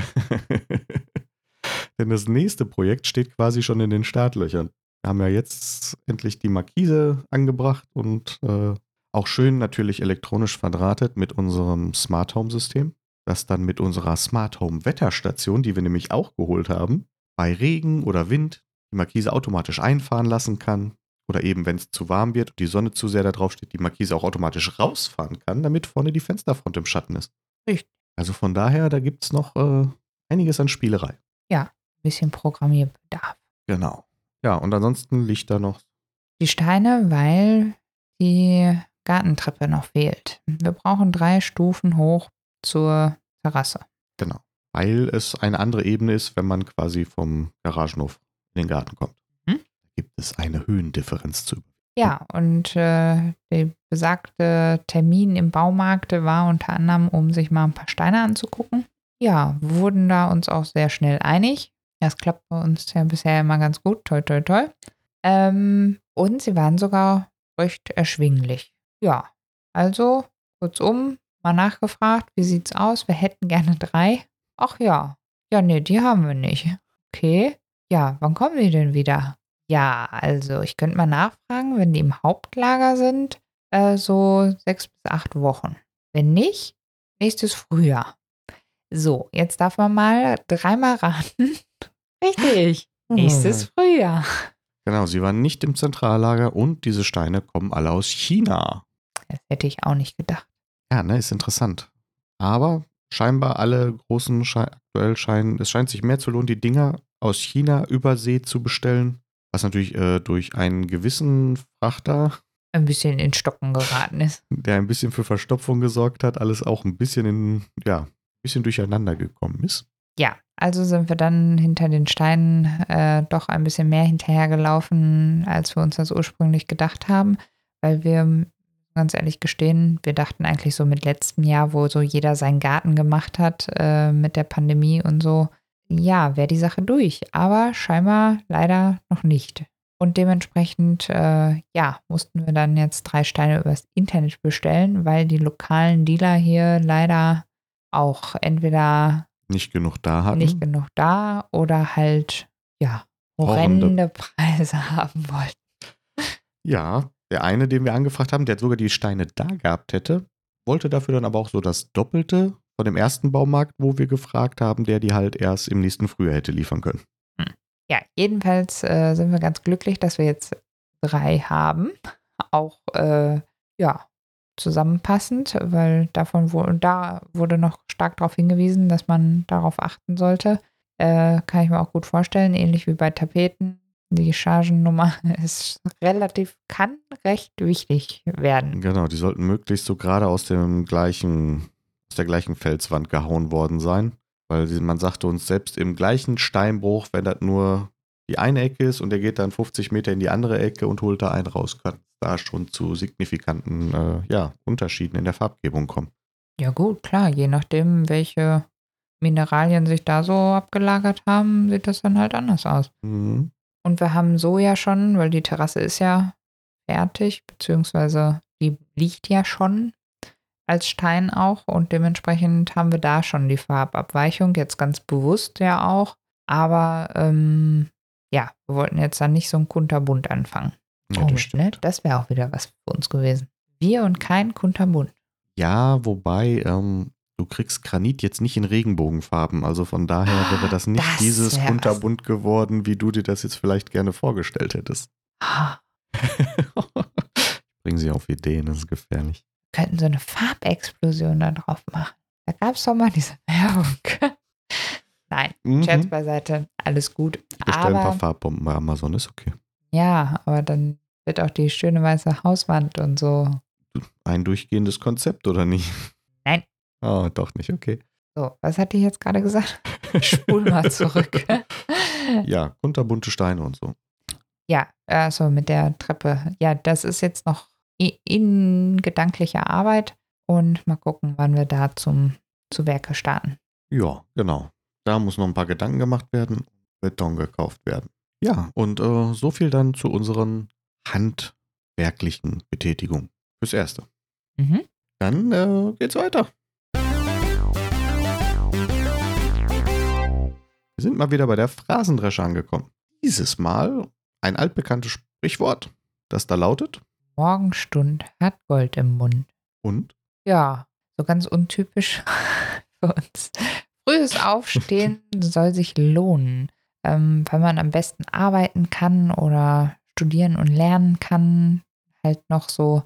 Denn das nächste Projekt steht quasi schon in den Startlöchern. Wir haben ja jetzt endlich die Markise angebracht und äh, auch schön natürlich elektronisch verdrahtet mit unserem Smart Home System, das dann mit unserer Smart Home Wetterstation, die wir nämlich auch geholt haben, bei Regen oder Wind die Markise automatisch einfahren lassen kann. Oder eben, wenn es zu warm wird und die Sonne zu sehr da drauf steht, die Markise auch automatisch rausfahren kann, damit vorne die Fensterfront im Schatten ist. Richtig. Also von daher, da gibt es noch äh, einiges an Spielerei. Ein bisschen Programmierbedarf. Genau. Ja, und ansonsten liegt da noch. Die Steine, weil die Gartentreppe noch fehlt. Wir brauchen drei Stufen hoch zur Terrasse. Genau. Weil es eine andere Ebene ist, wenn man quasi vom Garagenhof in den Garten kommt. Hm? Da gibt es eine Höhendifferenz zu. Ja, und äh, der besagte Termin im Baumarkt war unter anderem, um sich mal ein paar Steine anzugucken. Ja, wurden da uns auch sehr schnell einig. Das klappt bei uns ja bisher immer ganz gut. Toi, toi, toi. Ähm, und sie waren sogar recht erschwinglich. Ja, also kurzum, mal nachgefragt, wie sieht's aus? Wir hätten gerne drei. Ach ja. Ja, nee, die haben wir nicht. Okay. Ja, wann kommen die denn wieder? Ja, also ich könnte mal nachfragen, wenn die im Hauptlager sind, äh, so sechs bis acht Wochen. Wenn nicht, nächstes Frühjahr. So, jetzt darf man mal dreimal raten. Richtig. Nächstes Frühjahr. Genau, sie waren nicht im Zentrallager und diese Steine kommen alle aus China. Das hätte ich auch nicht gedacht. Ja, ne, ist interessant. Aber scheinbar alle großen Sche aktuell scheinen, es scheint sich mehr zu lohnen, die Dinger aus China über See zu bestellen, was natürlich äh, durch einen gewissen Frachter, Ein bisschen in Stocken geraten ist. der ein bisschen für Verstopfung gesorgt hat, alles auch ein bisschen in, ja, ein bisschen durcheinander gekommen ist. Ja, also sind wir dann hinter den Steinen äh, doch ein bisschen mehr hinterhergelaufen, als wir uns das ursprünglich gedacht haben, weil wir ganz ehrlich gestehen, wir dachten eigentlich so mit letztem Jahr, wo so jeder seinen Garten gemacht hat äh, mit der Pandemie und so, ja, wäre die Sache durch. Aber scheinbar leider noch nicht. Und dementsprechend, äh, ja, mussten wir dann jetzt drei Steine übers Internet bestellen, weil die lokalen Dealer hier leider auch entweder Nicht genug da hatten. nicht genug da oder halt, ja, Horrende. Preise *laughs* haben wollten. Ja, der eine, den wir angefragt haben, der sogar die Steine da gehabt hätte, wollte dafür dann aber auch so das Doppelte von dem ersten Baumarkt, wo wir gefragt haben, der die halt erst im nächsten Frühjahr hätte liefern können. Ja, jedenfalls äh, sind wir ganz glücklich, dass wir jetzt drei haben. *laughs* Auch, äh, ja, zusammenpassend, weil davon wurde, da wurde noch stark darauf hingewiesen, dass man darauf achten sollte. Äh, kann ich mir auch gut vorstellen, ähnlich wie bei Tapeten. Die Chargennummer *laughs* ist relativ, kann recht wichtig werden. Genau, die sollten möglichst so gerade aus dem gleichen, aus der gleichen Felswand gehauen worden sein. Weil man sagte uns selbst im gleichen Steinbruch, wenn das nur die eine Ecke ist und der geht dann 50 Meter in die andere Ecke und holt da einen raus, kann da schon zu signifikanten äh, ja, Unterschieden in der Farbgebung kommen. Ja gut, klar, je nachdem, welche Mineralien sich da so abgelagert haben, sieht das dann halt anders aus. Mhm. Und wir haben so ja schon, weil die Terrasse ist ja fertig, beziehungsweise die liegt ja schon als Stein auch und dementsprechend haben wir da schon die Farbabweichung, jetzt ganz bewusst ja auch. Aber ähm, ja, wir wollten jetzt dann nicht so ein kunterbunt anfangen. Ja, das stimmt. ne? Das wäre auch wieder was für uns gewesen. Wir und kein kunterbunt. Ja, wobei, ähm, du kriegst Granit jetzt nicht in Regenbogenfarben. Also von daher wäre das nicht Das dieses kunterbunt geworden, wie du dir das jetzt vielleicht gerne vorgestellt hättest. *gasps* Ah, Bringen sie auf Ideen, das ist gefährlich. könnten so eine Farbexplosion da drauf machen. Da gab es doch mal diese Werbung. *laughs* Nein, Mhm. Scherz beiseite, alles gut. Bestell ein paar Aber Farbbomben bei Amazon, ist okay. ja, aber dann wird auch die schöne weiße Hauswand und so. Ein durchgehendes Konzept, oder nicht? Nein. Oh, doch nicht, okay. So, was hatte ich jetzt gerade gesagt? *laughs* Spul mal zurück. Ja, kunterbunte Steine und so. ja, also mit der Treppe. Ja, das ist jetzt noch in gedanklicher Arbeit und mal gucken, wann wir da zum zu Werke starten. Ja, genau. Da muss noch ein paar Gedanken gemacht werden, Beton gekauft werden. Ja, und äh, so viel dann zu unseren handwerklichen Betätigungen. Fürs Erste. Mhm. Dann äh, geht's weiter. Wir sind mal wieder bei der Phrasendresche angekommen. Dieses Mal ein altbekanntes Sprichwort, das da lautet Morgenstund hat Gold im Mund. und Ja, so ganz untypisch *laughs* für uns. Frühes Aufstehen *laughs* soll sich lohnen, ähm, weil man am besten arbeiten kann oder studieren und lernen kann. Halt noch so,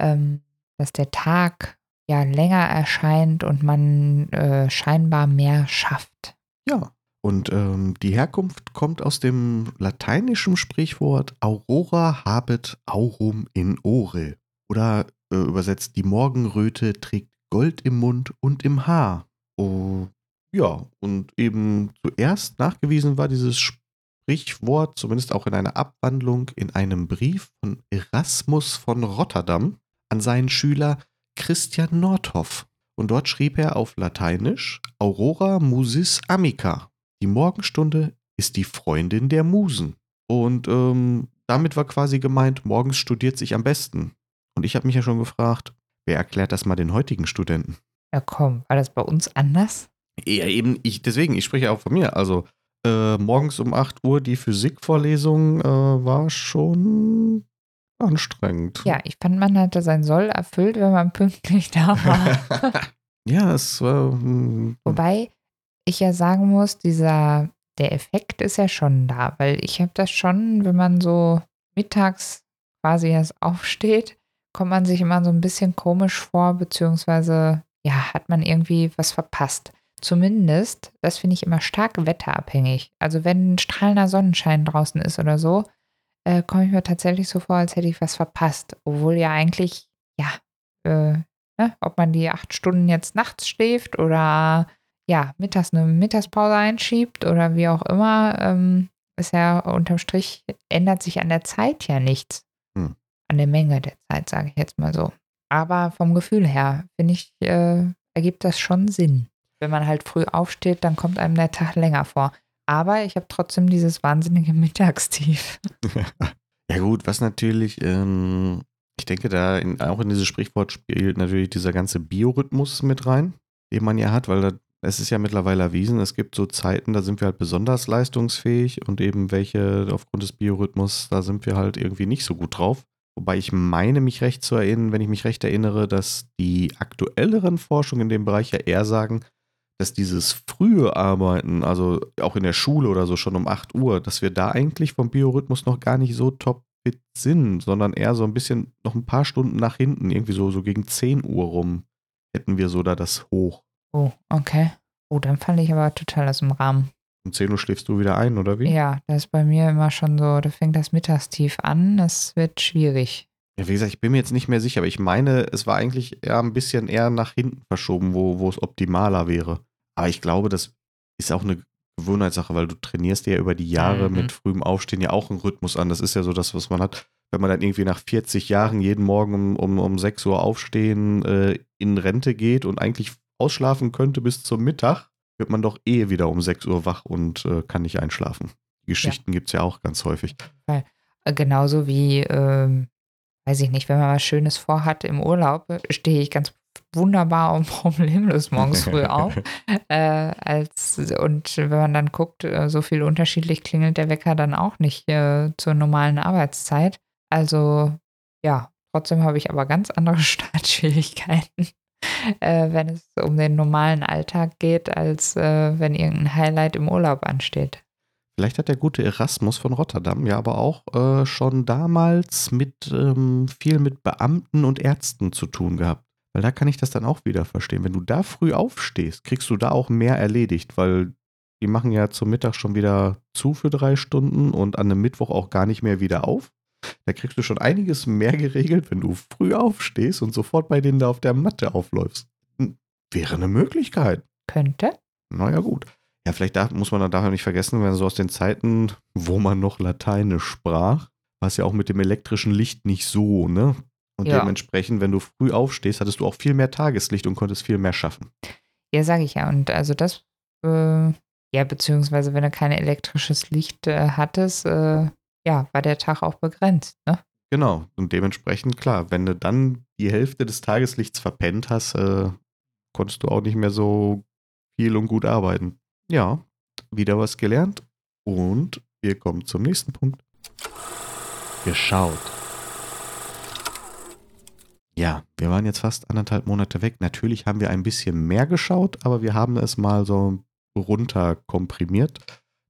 ähm, dass der Tag ja länger erscheint und man äh, scheinbar mehr schafft. ja. Und ähm, die Herkunft kommt aus dem lateinischen Sprichwort Aurora habet aurum in ore. Oder äh, übersetzt, die Morgenröte trägt Gold im Mund und im Haar. Oh, ja, und eben zuerst nachgewiesen war dieses Sprichwort, zumindest auch in einer Abwandlung, in einem Brief von Erasmus von Rotterdam an seinen Schüler Christian Nordhoff. Und dort schrieb er auf Lateinisch Aurora musis amica. Die Morgenstunde ist die Freundin der Musen. Und ähm, damit war quasi gemeint, morgens studiert sich am besten. Und ich habe mich ja schon gefragt, wer erklärt das mal den heutigen Studenten? Ja, komm, war das bei uns anders? Ja, eben, ich, deswegen, ich spreche auch von mir. Also, äh, morgens um 8 Uhr die Physikvorlesung äh, war schon anstrengend. Ja, ich fand, man hatte sein Soll erfüllt, wenn man *laughs* pünktlich da war. *laughs* ja, es war. hm, Wobei ich ja sagen muss, dieser der Effekt ist ja schon da, weil ich habe das schon, wenn man so mittags quasi erst aufsteht, kommt man sich immer so ein bisschen komisch vor, beziehungsweise ja, hat man irgendwie was verpasst. Zumindest, das finde ich immer stark wetterabhängig. Also wenn ein strahlender Sonnenschein draußen ist oder so, äh, komme ich mir tatsächlich so vor, als hätte ich was verpasst. Obwohl ja eigentlich, ja, äh, ne, ob man die acht Stunden jetzt nachts schläft oder ja, mittags eine Mittagspause einschiebt oder wie auch immer, ähm, ist ja unterm Strich, ändert sich an der Zeit ja nichts. Hm. An der Menge der Zeit, sage ich jetzt mal so. Aber vom Gefühl her, finde ich, äh, ergibt das schon Sinn. Wenn man halt früh aufsteht, dann kommt einem der Tag länger vor. Aber ich habe trotzdem dieses wahnsinnige *laughs* Mittagstief. ja gut, was natürlich, ähm, ich denke, da in, auch in dieses Sprichwort spielt natürlich dieser ganze Biorhythmus mit rein, den man ja hat, weil da, es ist ja mittlerweile erwiesen, es gibt so Zeiten, da sind wir halt besonders leistungsfähig und eben welche aufgrund des Biorhythmus, da sind wir halt irgendwie nicht so gut drauf. Wobei ich meine, mich recht zu erinnern, wenn ich mich recht erinnere, dass die aktuelleren Forschungen in dem Bereich ja eher sagen, dass dieses frühe Arbeiten, also auch in der Schule oder so schon um 8 Uhr, dass wir da eigentlich vom Biorhythmus noch gar nicht so top fit sind, sondern eher so ein bisschen noch ein paar Stunden nach hinten, irgendwie so, so gegen 10 Uhr rum, hätten wir so da das hoch. Oh, okay. Oh, dann fand ich aber total aus dem Rahmen. Um 10 Uhr schläfst du wieder ein, oder wie? Ja, das ist bei mir immer schon so, da fängt das Mittagstief an, das wird schwierig. Ja, wie gesagt, ich bin mir jetzt nicht mehr sicher, aber ich meine, es war eigentlich eher ein bisschen eher nach hinten verschoben, wo, wo es optimaler wäre. Aber ich glaube, das ist auch eine Gewohnheitssache, weil du trainierst dir ja über die Jahre mhm. mit frühem Aufstehen ja auch einen Rhythmus an. Das ist ja so das, was man hat. Wenn man dann irgendwie nach 40 Jahren jeden Morgen um, um, um 6 Uhr aufstehen, äh, in Rente geht und eigentlich ausschlafen könnte bis zum Mittag, wird man doch eh wieder um 6 Uhr wach und äh, kann nicht einschlafen. Die Geschichten ja. gibt es ja auch ganz häufig. Äh, genauso wie, ähm, weiß ich nicht, wenn man was Schönes vorhat im Urlaub, äh, stehe ich ganz wunderbar *laughs* und problemlos morgens früh *laughs* auf. äh, als, und wenn man dann guckt, äh, so viel unterschiedlich klingelt der Wecker dann auch nicht äh, zur normalen Arbeitszeit. Also ja, trotzdem habe ich aber ganz andere *laughs* Startschwierigkeiten äh, wenn es um den normalen Alltag geht, als äh, wenn irgendein Highlight im Urlaub ansteht. Vielleicht hat der gute Erasmus von Rotterdam ja aber auch äh, schon damals mit ähm, viel mit Beamten und Ärzten zu tun gehabt. Weil da kann ich das dann auch wieder verstehen. Wenn du da früh aufstehst, kriegst du da auch mehr erledigt, weil die machen ja zum Mittag schon wieder zu für drei Stunden und an einem Mittwoch auch gar nicht mehr wieder auf. Da kriegst du schon einiges mehr *laughs* geregelt, wenn du früh aufstehst und sofort bei denen da auf der Matte aufläufst. Hm, wäre eine Möglichkeit. Könnte. Naja, gut. Ja, vielleicht darf, muss man dann daher nicht vergessen, wenn so aus den Zeiten, wo man noch Lateinisch sprach, war es ja auch mit dem elektrischen Licht nicht so, ne? Und ja. dementsprechend, wenn du früh aufstehst, hattest du auch viel mehr Tageslicht und konntest viel mehr schaffen. Ja, sage ich ja. Und also das, äh, ja, beziehungsweise wenn du kein elektrisches Licht äh, hattest, äh, ja, war der Tag auch begrenzt, ne? Genau. Und dementsprechend, klar, wenn du dann die Hälfte des Tageslichts verpennt hast, äh, konntest du auch nicht mehr so viel und gut arbeiten. Ja, wieder was gelernt. Und wir kommen zum nächsten Punkt. Geschaut. Ja, wir waren jetzt fast anderthalb Monate weg. Natürlich haben wir ein bisschen mehr geschaut, aber wir haben es mal so runter komprimiert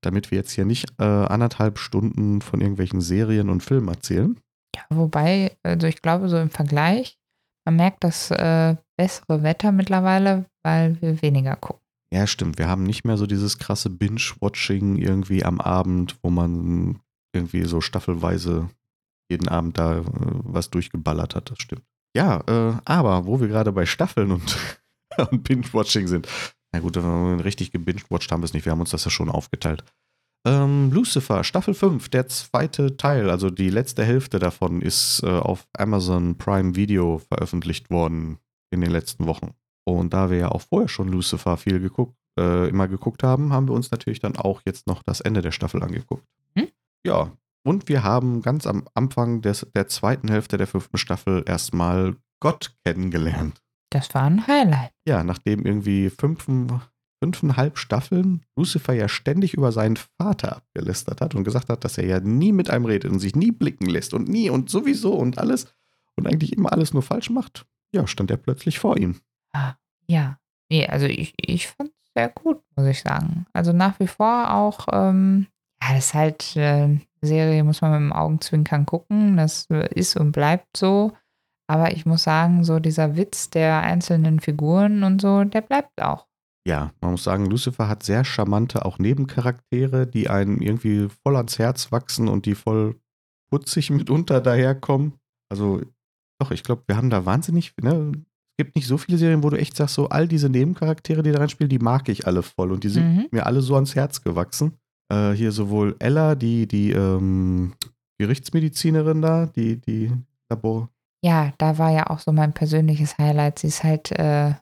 damit wir jetzt hier nicht äh, anderthalb Stunden von irgendwelchen Serien und Filmen erzählen. Ja, wobei, also ich glaube, so im Vergleich, man merkt das äh, bessere Wetter mittlerweile, weil wir weniger gucken. Ja, stimmt. Wir haben nicht mehr so dieses krasse Binge-Watching irgendwie am Abend, wo man irgendwie so staffelweise jeden Abend da äh, was durchgeballert hat. Das stimmt. Ja, äh, aber wo wir gerade bei Staffeln und, *laughs* und Binge-Watching sind, na gut, richtig gebinged-watched haben wir es nicht. Wir haben uns das ja schon aufgeteilt. Ähm, Lucifer, Staffel 5, der zweite Teil, also die letzte Hälfte davon, ist äh, auf Amazon Prime Video veröffentlicht worden in den letzten Wochen. Und da wir ja auch vorher schon Lucifer viel geguckt, äh, immer geguckt haben, haben wir uns natürlich dann auch jetzt noch das Ende der Staffel angeguckt. Hm? Ja, und wir haben ganz am Anfang des, der zweiten Hälfte der fünften Staffel erstmal Gott kennengelernt. Das war ein Highlight. Ja, nachdem irgendwie fünf, fünfeinhalb Staffeln Lucifer ja ständig über seinen Vater abgelästert hat und gesagt hat, dass er ja nie mit einem redet und sich nie blicken lässt und nie und sowieso und alles und eigentlich immer alles nur falsch macht, ja, stand er plötzlich vor ihm. Ah, ja, nee, also ich, ich fand sehr gut, muss ich sagen. Also nach wie vor auch, ähm, ja, das ist halt äh, Serie, muss man mit dem Augenzwinkern gucken. Das ist und bleibt so. Aber ich muss sagen, so dieser Witz der einzelnen Figuren und so, der bleibt auch. Ja, man muss sagen, Lucifer hat sehr charmante auch Nebencharaktere, die einem irgendwie voll ans Herz wachsen und die voll putzig *laughs* mitunter daherkommen. Also, doch, ich glaube, wir haben da wahnsinnig, ne? Es gibt nicht so viele Serien, wo du echt sagst, so all diese Nebencharaktere, die da reinspielen, die mag ich alle voll und die sind mhm. mir alle so ans Herz gewachsen. Äh, hier sowohl Ella, die, die ähm, Gerichtsmedizinerin da, die, die Labor. Ja, da war ja auch so mein persönliches Highlight. Sie ist halt äh,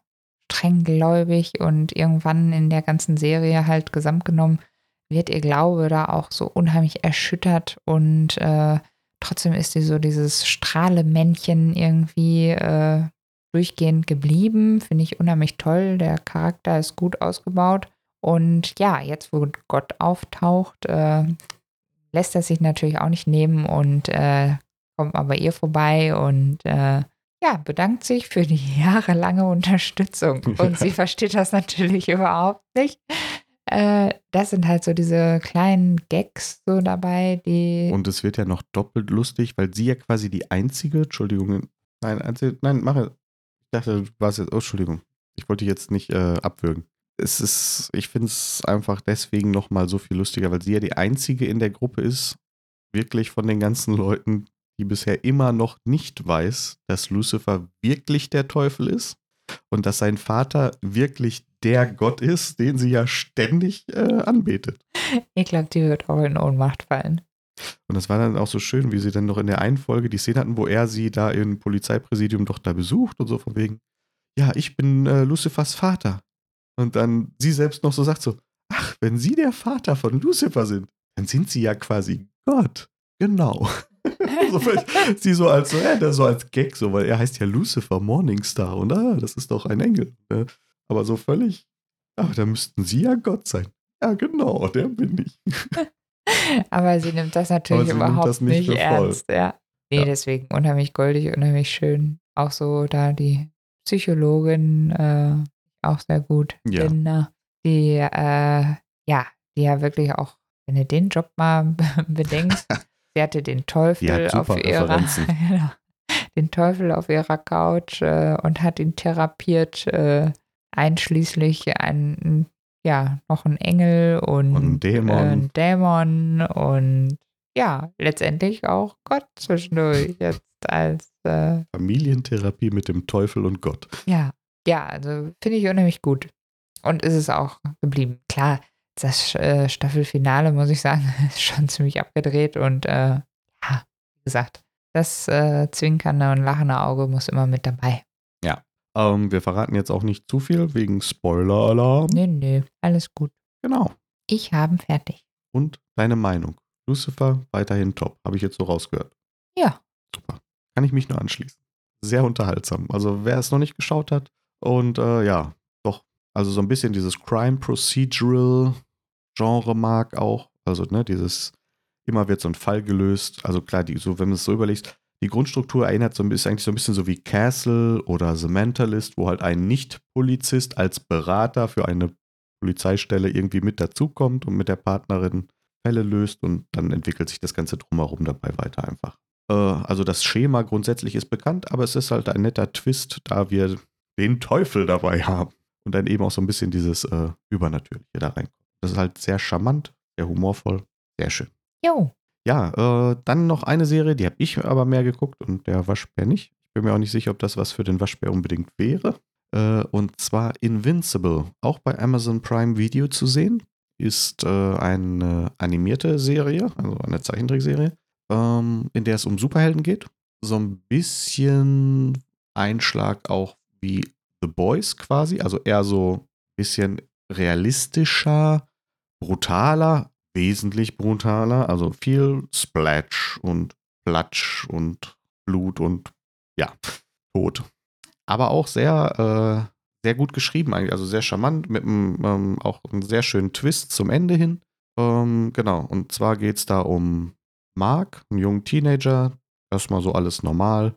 strenggläubig und irgendwann in der ganzen Serie halt gesamt genommen wird ihr Glaube da auch so unheimlich erschüttert und äh, trotzdem ist sie so dieses Strahlemännchen irgendwie äh, durchgehend geblieben. Finde ich unheimlich toll. Der Charakter ist gut ausgebaut. Und ja, jetzt, wo Gott auftaucht, äh, lässt er sich natürlich auch nicht nehmen und äh, kommt mal bei ihr vorbei und äh, ja, bedankt sich für die *laughs* jahrelange Unterstützung. Und sie versteht das natürlich *laughs* überhaupt nicht. Äh, das sind halt so diese kleinen Gags so dabei, die. Und es wird ja noch doppelt lustig, weil sie ja quasi die einzige, Entschuldigung, nein, einzige, nein, mache, ich dachte, du warst jetzt, oh, Entschuldigung. Ich wollte jetzt nicht äh, abwürgen. Es ist, ich finde es einfach deswegen nochmal so viel lustiger, weil sie ja die einzige in der Gruppe ist, wirklich von den ganzen Leuten, die bisher immer noch nicht weiß, dass Lucifer wirklich der Teufel ist und dass sein Vater wirklich der Gott ist, den sie ja ständig äh, anbetet. Ich glaube, die wird auch in Ohnmacht fallen. Und das war dann auch so schön, wie sie dann noch in der einen Folge die Szene hatten, wo er sie da im Polizeipräsidium doch da besucht und so von wegen, ja, ich bin äh, Lucifers Vater. Und dann sie selbst noch so sagt so, ach, wenn Sie der Vater von Lucifer sind, dann sind Sie ja quasi Gott. Genau. *laughs* so sie so als, äh, so als Gag, so, weil er heißt ja Lucifer Morningstar und ah, das ist doch ein Engel. Ne? Aber so völlig, ach, da müssten Sie ja Gott sein. Ja, genau, der bin ich. *laughs* Aber sie nimmt das natürlich überhaupt das nicht, nicht ernst. Ja. Nee, ja. deswegen unheimlich goldig, unheimlich schön. Auch so da die Psychologin, äh, auch sehr gut. Ja. Linda, die, äh, ja, die ja wirklich auch, wenn du den Job mal *laughs* bedenkst, *laughs* sie hatte den Teufel auf ihrer, *laughs* genau, den Teufel auf ihrer Couch äh, und hat ihn therapiert, äh, einschließlich ein ja, noch ein Engel und, und ein Dämon. Äh, ein Dämon und ja, letztendlich auch Gott zwischendurch jetzt als äh, Familientherapie mit dem Teufel und Gott. Ja, ja, also finde ich unheimlich gut. Und ist es auch geblieben. Klar, das äh, Staffelfinale, muss ich sagen, *laughs* ist schon ziemlich abgedreht und äh, ja, wie gesagt, das äh, zwinkernde und lachende Auge muss immer mit dabei. Ähm, wir verraten jetzt auch nicht zu viel wegen Spoiler-Alarm. Nö, nö, alles gut. Genau. Ich habe fertig. Und deine Meinung? Lucifer weiterhin top, habe ich jetzt so rausgehört. Ja. Super. Kann ich mich nur anschließen. Sehr unterhaltsam. Also wer es noch nicht geschaut hat und äh, ja, doch, also so ein bisschen dieses Crime Procedural Genre mag auch. Also ne, dieses immer wird so ein Fall gelöst. Also klar, die, so wenn man es so überlegt, die Grundstruktur erinnert so ein bisschen, eigentlich so ein bisschen so wie Castle oder The Mentalist, wo halt ein Nicht-Polizist als Berater für eine Polizeistelle irgendwie mit dazukommt und mit der Partnerin Fälle löst und dann entwickelt sich das Ganze drumherum dabei weiter einfach. Äh, also das Schema grundsätzlich ist bekannt, aber es ist halt ein netter Twist, da wir den Teufel dabei haben und dann eben auch so ein bisschen dieses äh, Übernatürliche da reinkommt. Das ist halt sehr charmant, sehr humorvoll, sehr schön. Jo. Ja, äh, dann noch eine Serie, die habe ich aber mehr geguckt und der Waschbär nicht. Ich bin mir auch nicht sicher, ob das was für den Waschbär unbedingt wäre. Äh, und zwar Invincible, auch bei Amazon Prime Video zu sehen. Ist äh, eine animierte Serie, also eine Zeichentrickserie, ähm, in der es um Superhelden geht. So ein bisschen Einschlag auch wie The Boys quasi, also eher so ein bisschen realistischer, brutaler, wesentlich brutaler. Also viel Splash und Platsch und Blut und ja, Tod. Aber auch sehr, äh, sehr gut geschrieben eigentlich. Also sehr charmant, mit einem, ähm, auch einem sehr schönen Twist zum Ende hin. Ähm, genau, und zwar geht es da um Mark, einen jungen Teenager. Erstmal so alles normal.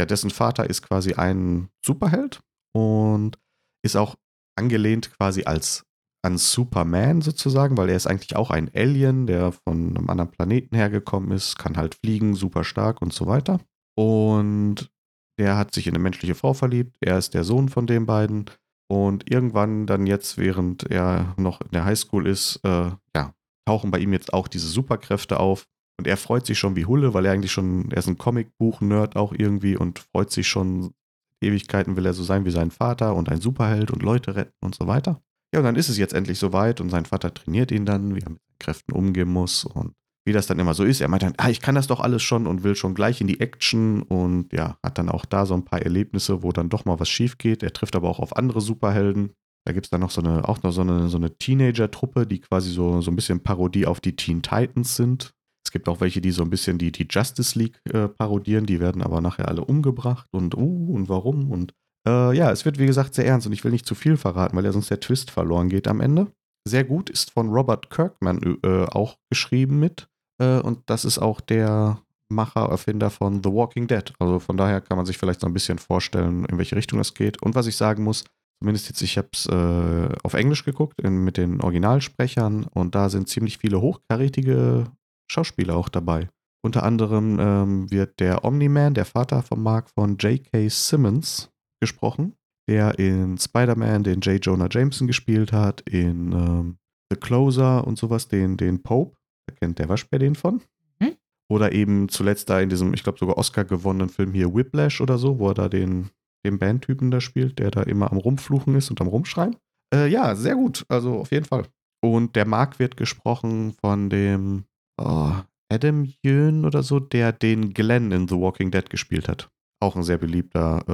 Ja, dessen Vater ist quasi ein Superheld und ist auch angelehnt quasi als an Superman sozusagen, weil er ist eigentlich auch ein Alien, der von einem anderen Planeten hergekommen ist, kann halt fliegen, super stark und so weiter. Und der hat sich in eine menschliche Frau verliebt. Er ist der Sohn von den beiden. Und irgendwann dann jetzt, während er noch in der Highschool ist, äh, ja, tauchen bei ihm jetzt auch diese Superkräfte auf. Und er freut sich schon wie Hulle, weil er eigentlich schon, er ist ein Comicbuch-Nerd auch irgendwie und freut sich schon, Ewigkeiten will er so sein wie sein Vater und ein Superheld und Leute retten und so weiter. Ja, und dann ist es jetzt endlich soweit und sein Vater trainiert ihn dann, wie er mit Kräften umgehen muss und wie das dann immer so ist. Er meint dann, ah, ich kann das doch alles schon und will schon gleich in die Action und ja, hat dann auch da so ein paar Erlebnisse, wo dann doch mal was schief geht. Er trifft aber auch auf andere Superhelden. Da gibt es dann noch so eine, auch noch so eine, so eine Teenager-Truppe, die quasi so, so ein bisschen Parodie auf die Teen Titans sind. Es gibt auch welche, die so ein bisschen die, die Justice League äh, parodieren, die werden aber nachher alle umgebracht und uh und warum und äh, ja, es wird wie gesagt sehr ernst und ich will nicht zu viel verraten, weil ja sonst der Twist verloren geht am Ende. Sehr gut ist von Robert Kirkman äh, auch geschrieben mit äh, und das ist auch der Macher, Erfinder von The Walking Dead. Also von daher kann man sich vielleicht so ein bisschen vorstellen, in welche Richtung das geht. Und was ich sagen muss, zumindest jetzt, ich habe es äh, auf Englisch geguckt in, mit den Originalsprechern und da sind ziemlich viele hochkarätige Schauspieler auch dabei. Unter anderem ähm, wird der Omni-Man, der Vater von Mark, von J.K. Simmons gesprochen, der in Spider-Man den J. Jonah Jameson gespielt hat, in ähm, The Closer und sowas, den, den Pope. Da kennt der Waschbär den von. Hm? Oder eben zuletzt da in diesem, ich glaube sogar Oscar gewonnenen Film hier Whiplash oder so, wo er da den, den Bandtypen da spielt, der da immer am Rumfluchen ist und am Rumschreien. Äh, ja, sehr gut, also auf jeden Fall. Und der Mark wird gesprochen von dem oh, Adam Yön oder so, der den Glenn in The Walking Dead gespielt hat. Auch ein sehr beliebter,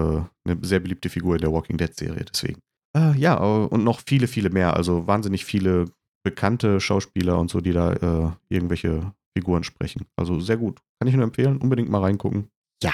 äh, eine sehr beliebte Figur in der Walking Dead-Serie, deswegen. Äh, ja, und noch viele, viele mehr. Also wahnsinnig viele bekannte Schauspieler und so, die da äh, irgendwelche Figuren sprechen. Also sehr gut. Kann ich nur empfehlen. Unbedingt mal reingucken. Ja.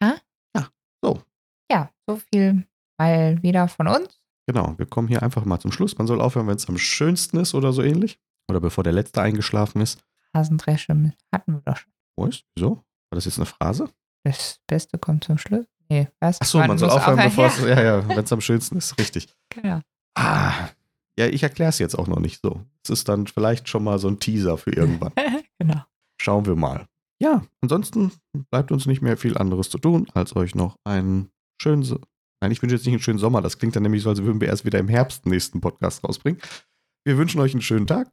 Ja? Ja. So. Ja, so viel mal wieder von uns. Genau, wir kommen hier einfach mal zum Schluss. Man soll aufhören, wenn es am schönsten ist oder so ähnlich. Oder bevor der Letzte eingeschlafen ist. Hasendresche hatten wir doch schon. Was? Wieso? War das jetzt eine Phrase? Das Beste kommt zum Schluss. Nee, was? Achso, man, man soll aufhören, bevor es. Ja, ja, wenn es am schönsten ist, richtig. *laughs* Genau. Ah, ja, ich erkläre es jetzt auch noch nicht so. Es ist dann vielleicht schon mal so ein Teaser für irgendwann. *laughs* genau. Schauen wir mal. Ja, ansonsten bleibt uns nicht mehr viel anderes zu tun, als euch noch einen schönen. So Nein, ich wünsche jetzt nicht einen schönen Sommer. Das klingt dann nämlich so, als würden wir erst wieder im Herbst den nächsten Podcast rausbringen. Wir wünschen euch einen schönen Tag,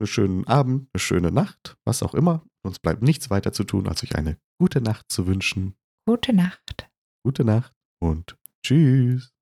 einen schönen Abend, eine schöne Nacht, was auch immer. Uns bleibt nichts weiter zu tun, als euch eine gute Nacht zu wünschen. Gute Nacht. Gute Nacht und tschüss.